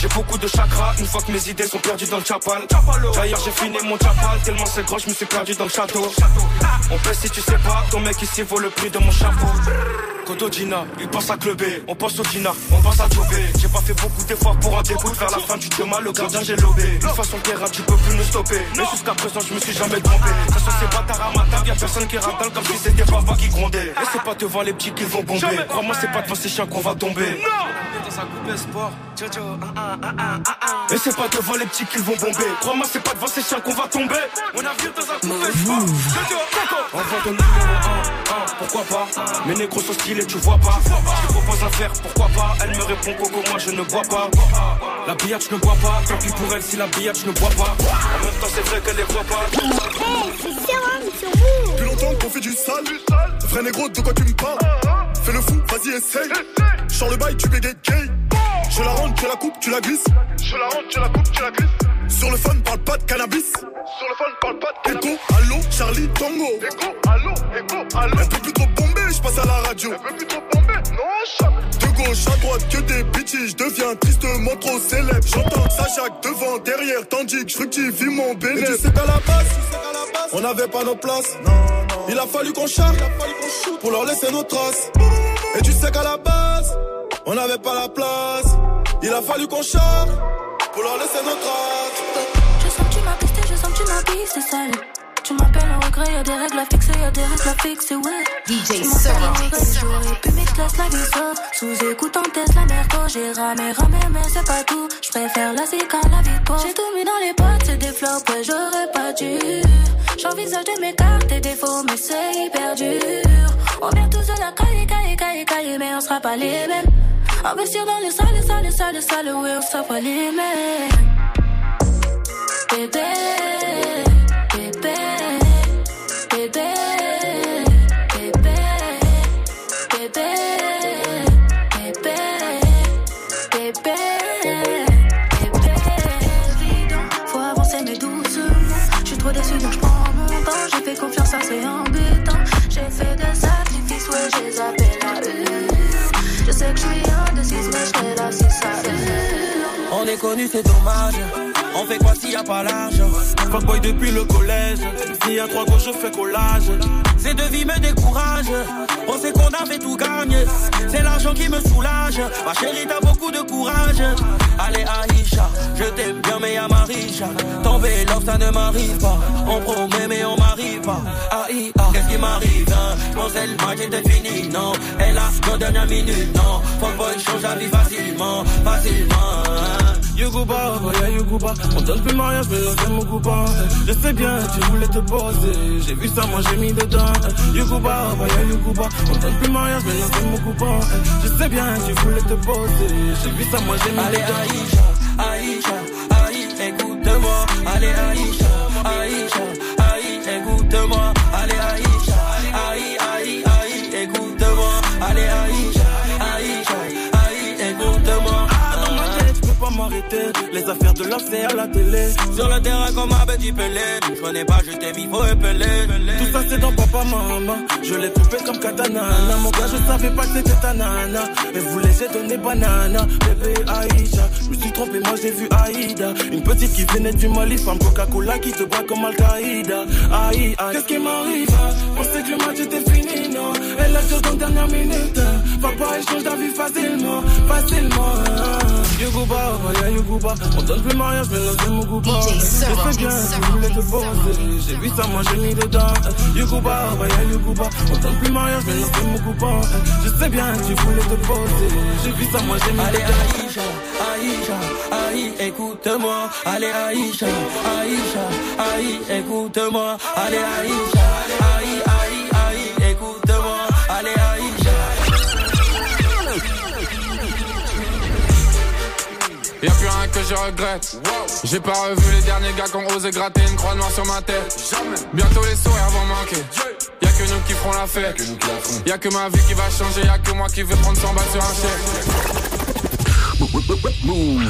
j'ai beaucoup de chakras, une fois que mes idées sont perdues dans le chapal. D'ailleurs, j'ai fini mon chapal, tellement c'est gros, je me suis perdu dans le château. On pèse si tu sais pas, ton mec ici vaut le prix de mon chapeau. Kodo Gina, il pense à clubber, on pense au Gina, on pense à Jobé. J'ai pas fait beaucoup d'efforts pour en découdre, vers la fin du chemin, le gardien j'ai lobé. Une fois sur le terrain, tu peux plus nous stopper. Mais jusqu'à présent, je me suis jamais trompé. Ça sont ces bâtards à ma table, y'a personne qui ratale comme si c'était papa qui grondait. Et c'est pas devant les petits qu'ils vont bomber. Crois-moi, c'est pas devant ces chiens qu'on va tomber. Et c'est pas devant les petits qu'ils vont bomber. Crois-moi, c'est pas devant ces chiens qu'on va tomber. On a vu dans un coupé sport. Envoie ton numéro 1, 1, pourquoi pas? Mes négros sont stylés, tu vois pas Je lui propose un verre, pourquoi pas Elle me répond Coco, moi je ne bois pas La billade, je ne bois pas Tant pis pour elle si la billade, je ne bois pas En même temps, c'est vrai qu'elle les voit pas Hey, c'est Sérum sur vous Depuis longtemps qu'on fait du sale. Vrai négro, de quoi tu me parles? Fais le fou, vas-y, essaye. Sur le bail, tu bégayes gay. Je la rentre, tu la coupes, tu la glisses. Je la rentre, tu la coupes, tu la glisses. Sur le phone, parle pas de cannabis. Sur le phone, parle pas de cannabis. Echo, allô, Charlie, Tango. Echo, allô, Echo, allô. Elle peut plus trop je passe à la radio. Elle peut plus trop bomber, non, De gauche à droite, que des bitches, je deviens tristement trop célèbre. J'entends ça chaque devant, derrière, tandis que je fructifie mon bénéfice. Et tu sais qu'à la base, on n'avait pas nos places. Il a fallu qu'on charge pour leur laisser nos traces. Et tu sais qu'à la base, on n'avait pas la place. Il a fallu qu'on charge pour leur laisser nos traces. Je sens que tu m'as pisté, je sens que tu m'as sale. Tu m'appelles en regret, y'a des règles à fixer, y'a des règles à fixer, ouais. DJ j'aurais pu mix laisse la vie sauve. Sous écoute en test la merco, j'ai ramé, ramé, mais c'est pas tout. Je préfère la zik à la pauvre. J'ai tout mis dans les potes, c'est des flops, ouais, j'aurais pas dû. J'envisage de m'écarter des défauts, mais c'est hyper dur. On vient tous de la caille, caille, caille, caille, mais on sera pas les mêmes. Investir dans les salles, salles, salles, salles, ouais, on sera pas les mêmes. Bébé, c'est embêtant. J'ai fait des sacrifices, ouais, j'ai zappé la. Je sais que je suis indécise, mais je serai là si ça. On est connu, c'est dommage. On fait quoi s'il y a pas l'argent? Fuckboy depuis le collège. S'il y a trois gauches, je fais collage. Ces deux vies me découragent. On sait qu'on avait tout gagné. C'est l'argent qui me soulage. Ma chérie, t'as beaucoup de courage. Allez, Aïcha, je t'aime bien, mais y'a Marisha. Tomber l'offre, ça ne m'arrive pas. On promet, mais on m'arrive pas. Aïe, qu'est-ce qui m'arrive hein? J'pensais le match était fini, non. Elle a nos dernières minutes, non. Fuckboy change la vie facilement, facilement. Yuguba, yeah, Yuguba. On donne plus mariage, mais on fait mon coupa. Je sais bien, tu voulais te poser. J'ai vu ça, moi j'ai mis dedans. Yuguba, yeah, Yuguba. On donne plus mariage, mais on fait mon coupa. Je sais bien, tu voulais te poser. J'ai vu ça, moi j'ai mis Allez, dedans. Aïcha, Aïcha, Aïcha, écoute-moi. Allez, Aïcha, Aïcha, Les à faire de l'enfer à la télé. Sur le terrain comme un petit Pelé. Je connais pas, je t'ai mis, faut épeler. Tout ça c'est dans papa, maman. Je l'ai coupé comme katana. Mon gars, je savais pas que c'était ta nana. Elle voulait j'ai donné banana. Bébé Aïcha. Je me suis trompé, moi j'ai vu Aïda. Une petite qui venait du Mali. Femme Coca-Cola qui te boit comme Al-Qaïda. Aïe, aïe. Qu'est-ce qui m'arrive? Pensais que le match était fini, non? Elle a joué en dernière minute. Va pas échanger d'avis facilement, facilement. Yoguba, Baya Yoguba. On donne plus mariage, mais là c'est mon gouba. Je sais bien, je voulais te poser. J'ai vu ça, moi j'ai mis dedans. Yoguba, Baya Yoguba. On donne plus mariage, mais là c'est mon gouba. Je sais bien, tu voulais te poser. J'ai vu ça, moi j'ai mis Allez, dedans. Aïcha, Aïcha, Aïe, écoute-moi. Allez, Aïcha, Aïcha, Aïe, écoute-moi. Allez, Aïcha, Aïe, Aïe, Y'a plus rien que je regrette. J'ai pas revu les derniers gars qui ont osé gratter une croix noire sur ma tête. Bientôt les sourires vont manquer. Y'a que nous qui ferons la fête. Y'a que ma vie qui va changer. Y'a que moi qui vais prendre 100 balles sur un chèque. Move,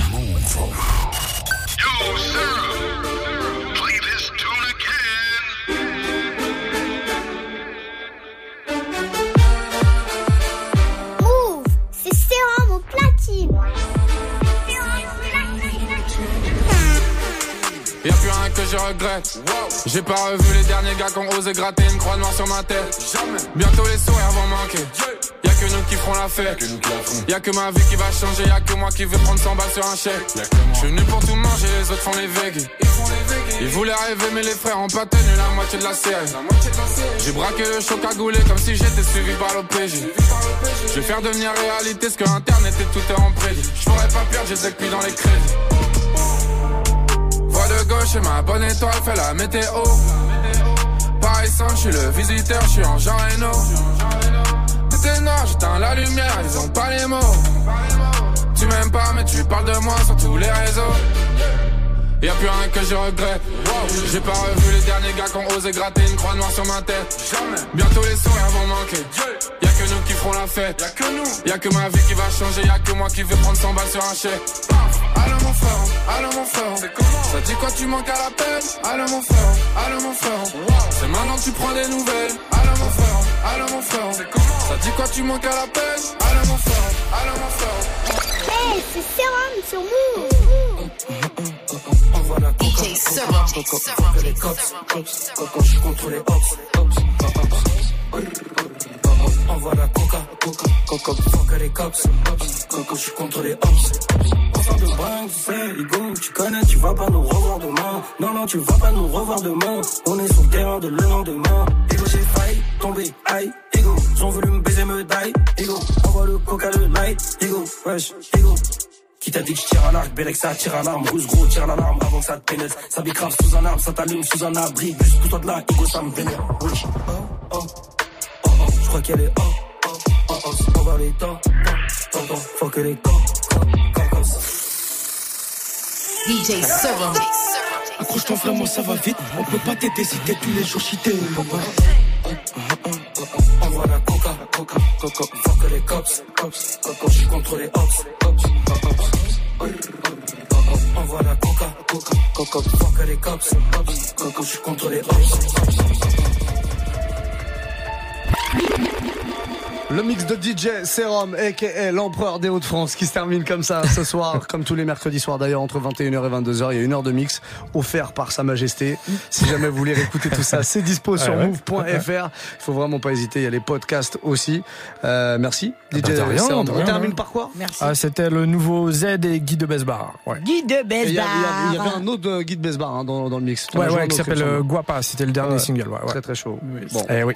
Y'a plus rien que je regrette. J'ai pas revu les derniers gars qui ont osé gratter une croix noire sur ma tête. Bientôt les sourires vont manquer. Y'a que nous qui ferons la fête. Y'a que ma vie qui va changer. Y'a que moi qui vais prendre 100 balles sur un chèque. Je suis venu pour tout manger, les autres font les veggies. Ils voulaient rêver, mais les frères ont pas tenu la moitié de la série. J'ai braqué le choc à gouler comme si j'étais suivi par l'OPJ. Je vais faire devenir réalité ce que internet et tout est en prédit. Je pourrais pas perdre, j'ai des cuits dans les crédits. Gauche et ma bonne étoile fait la météo. Paris je suis le visiteur, je suis en Jean Reno. T'étais noir, j'éteins la lumière, ils ont pas les mots. Tu m'aimes pas, mais tu parles de moi sur tous les réseaux. Y'a plus rien que je regrette. J'ai pas revu les derniers gars qui ont osé gratter une croix noire sur ma tête. Bientôt les sourires vont manquer. Y'a que nous qui ferons la fête. Y'a que nous. Y'a que ma vie qui va changer. Y'a que moi qui vais prendre 100 balles sur un chèque. Allô mon frère, allô mon frère. Ça dit quoi tu manques à la peine Allô mon frère, allô mon frère. C'est maintenant que tu prends des nouvelles. Allô mon frère, allô mon frère. Ça dit quoi tu manques à la peine Allô mon frère, allô mon frère. Hey, c'est sérum sur Move. DJ Serum. les cops, cops, coca, je suis contre les ops, ops, ops. Envoie la coca, coca, coca, fuck les cops, ops, coca, je suis contre les ops. On sort de bringue, tu sais, Hugo, tu connais, tu vas pas nous revoir demain. Non, non, tu vas pas nous revoir demain. On est sur le terrain de le lendemain. Ego, j'ai failli tomber, aïe, ego. Ils ont voulu me baiser, me die, ego. Envoie le coca, le light, ego, wesh, ego. Qui t'a dit que je tire à l'arc, Bélec ça tire à l'arme, rouge gros tire l'alarme avant que ça te pénètre. Ça bicrave sous un arbre, ça t'allume sous un abri, juste pousse-toi de là, ego ça me vénère. Oh, oh, je crois qu'elle est oh, oh, oh, oh, on va les temps, temps, temps, faut que les co. DJ Serum. Accroche-toi vraiment, ça va vite. On peut pas t'aider si t'es tous les jours cheaté. Envoie la coca, coca, coca. Fuck les cops, cops, coca. Je suis contre les ops, ops, ops. Envoie la coca, coca, coca. Fuck les cops, ops, coca. Je suis contre les ops. Le mix de DJ Serum, a.k.a. l'empereur des Hauts-de-France, qui se termine comme ça ce soir, [LAUGHS] comme tous les mercredis soirs d'ailleurs, entre 21h et 22h. Il y a une heure de mix offert par Sa Majesté. Si jamais vous voulez réécouter tout ça, c'est dispo sur ouais. move.fr. Il faut vraiment pas hésiter. Il y a les podcasts aussi. Euh, merci, DJ bah, de rien, Serum. de On termine par quoi? Ah, c'était le nouveau Z et Guy de Besbar. Ouais. Guy de Et Il y, y Besbar. avait un autre euh, guide Besbar hein, dans, dans le mix. Ouais, ouais, qui s'appelle euh. Guapa. C'était le dernier Ouais. single. Ouais, ouais. Très très chaud. Bon. Eh oui.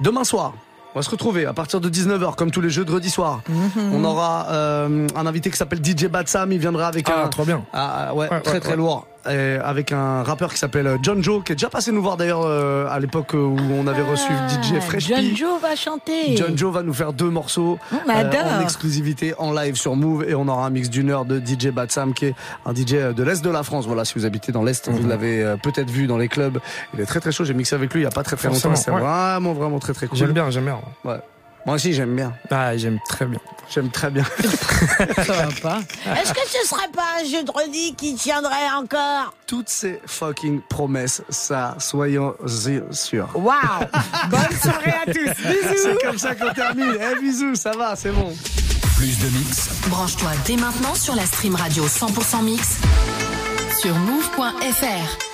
Demain soir, on va se retrouver à partir de 19h, comme tous les jeudredis soirs. Mhm. On aura euh, un invité qui s'appelle DJ Batsam. Il viendra avec Ah, un. trop bien. Ah, ah, ouais, Ouais, très ouais, très lourd. Et avec un rappeur qui s'appelle John Joe, qui est déjà passé nous voir d'ailleurs euh, à l'époque où on avait reçu DJ Fresh John P. Joe va chanter. John Joe va nous faire deux morceaux euh, en exclusivité en live sur Move et on aura un mix d'une heure de DJ Batsam qui est un DJ de l'Est de la France. Voilà, si vous habitez dans l'Est, vous l'avez euh, peut-être vu dans les clubs. Il est très très chaud. J'ai mixé avec lui il y a pas très très longtemps. C'est ouais. vraiment vraiment très très cool. J'aime bien, j'aime bien. Ouais. Moi aussi, j'aime bien. Ah, j'aime très bien. J'aime très bien. [LAUGHS] Ça va pas. Est-ce que ce serait pas un jeu de redis qui tiendrait encore Toutes ces fucking promesses, ça, soyons sûrs. Waouh [LAUGHS] Bonne soirée à tous. Bisous. C'est comme ça qu'on termine. Eh, bisous, ça va, c'est bon. Plus de mix, Branche-toi dès maintenant sur la stream radio 100% mix sur move.fr.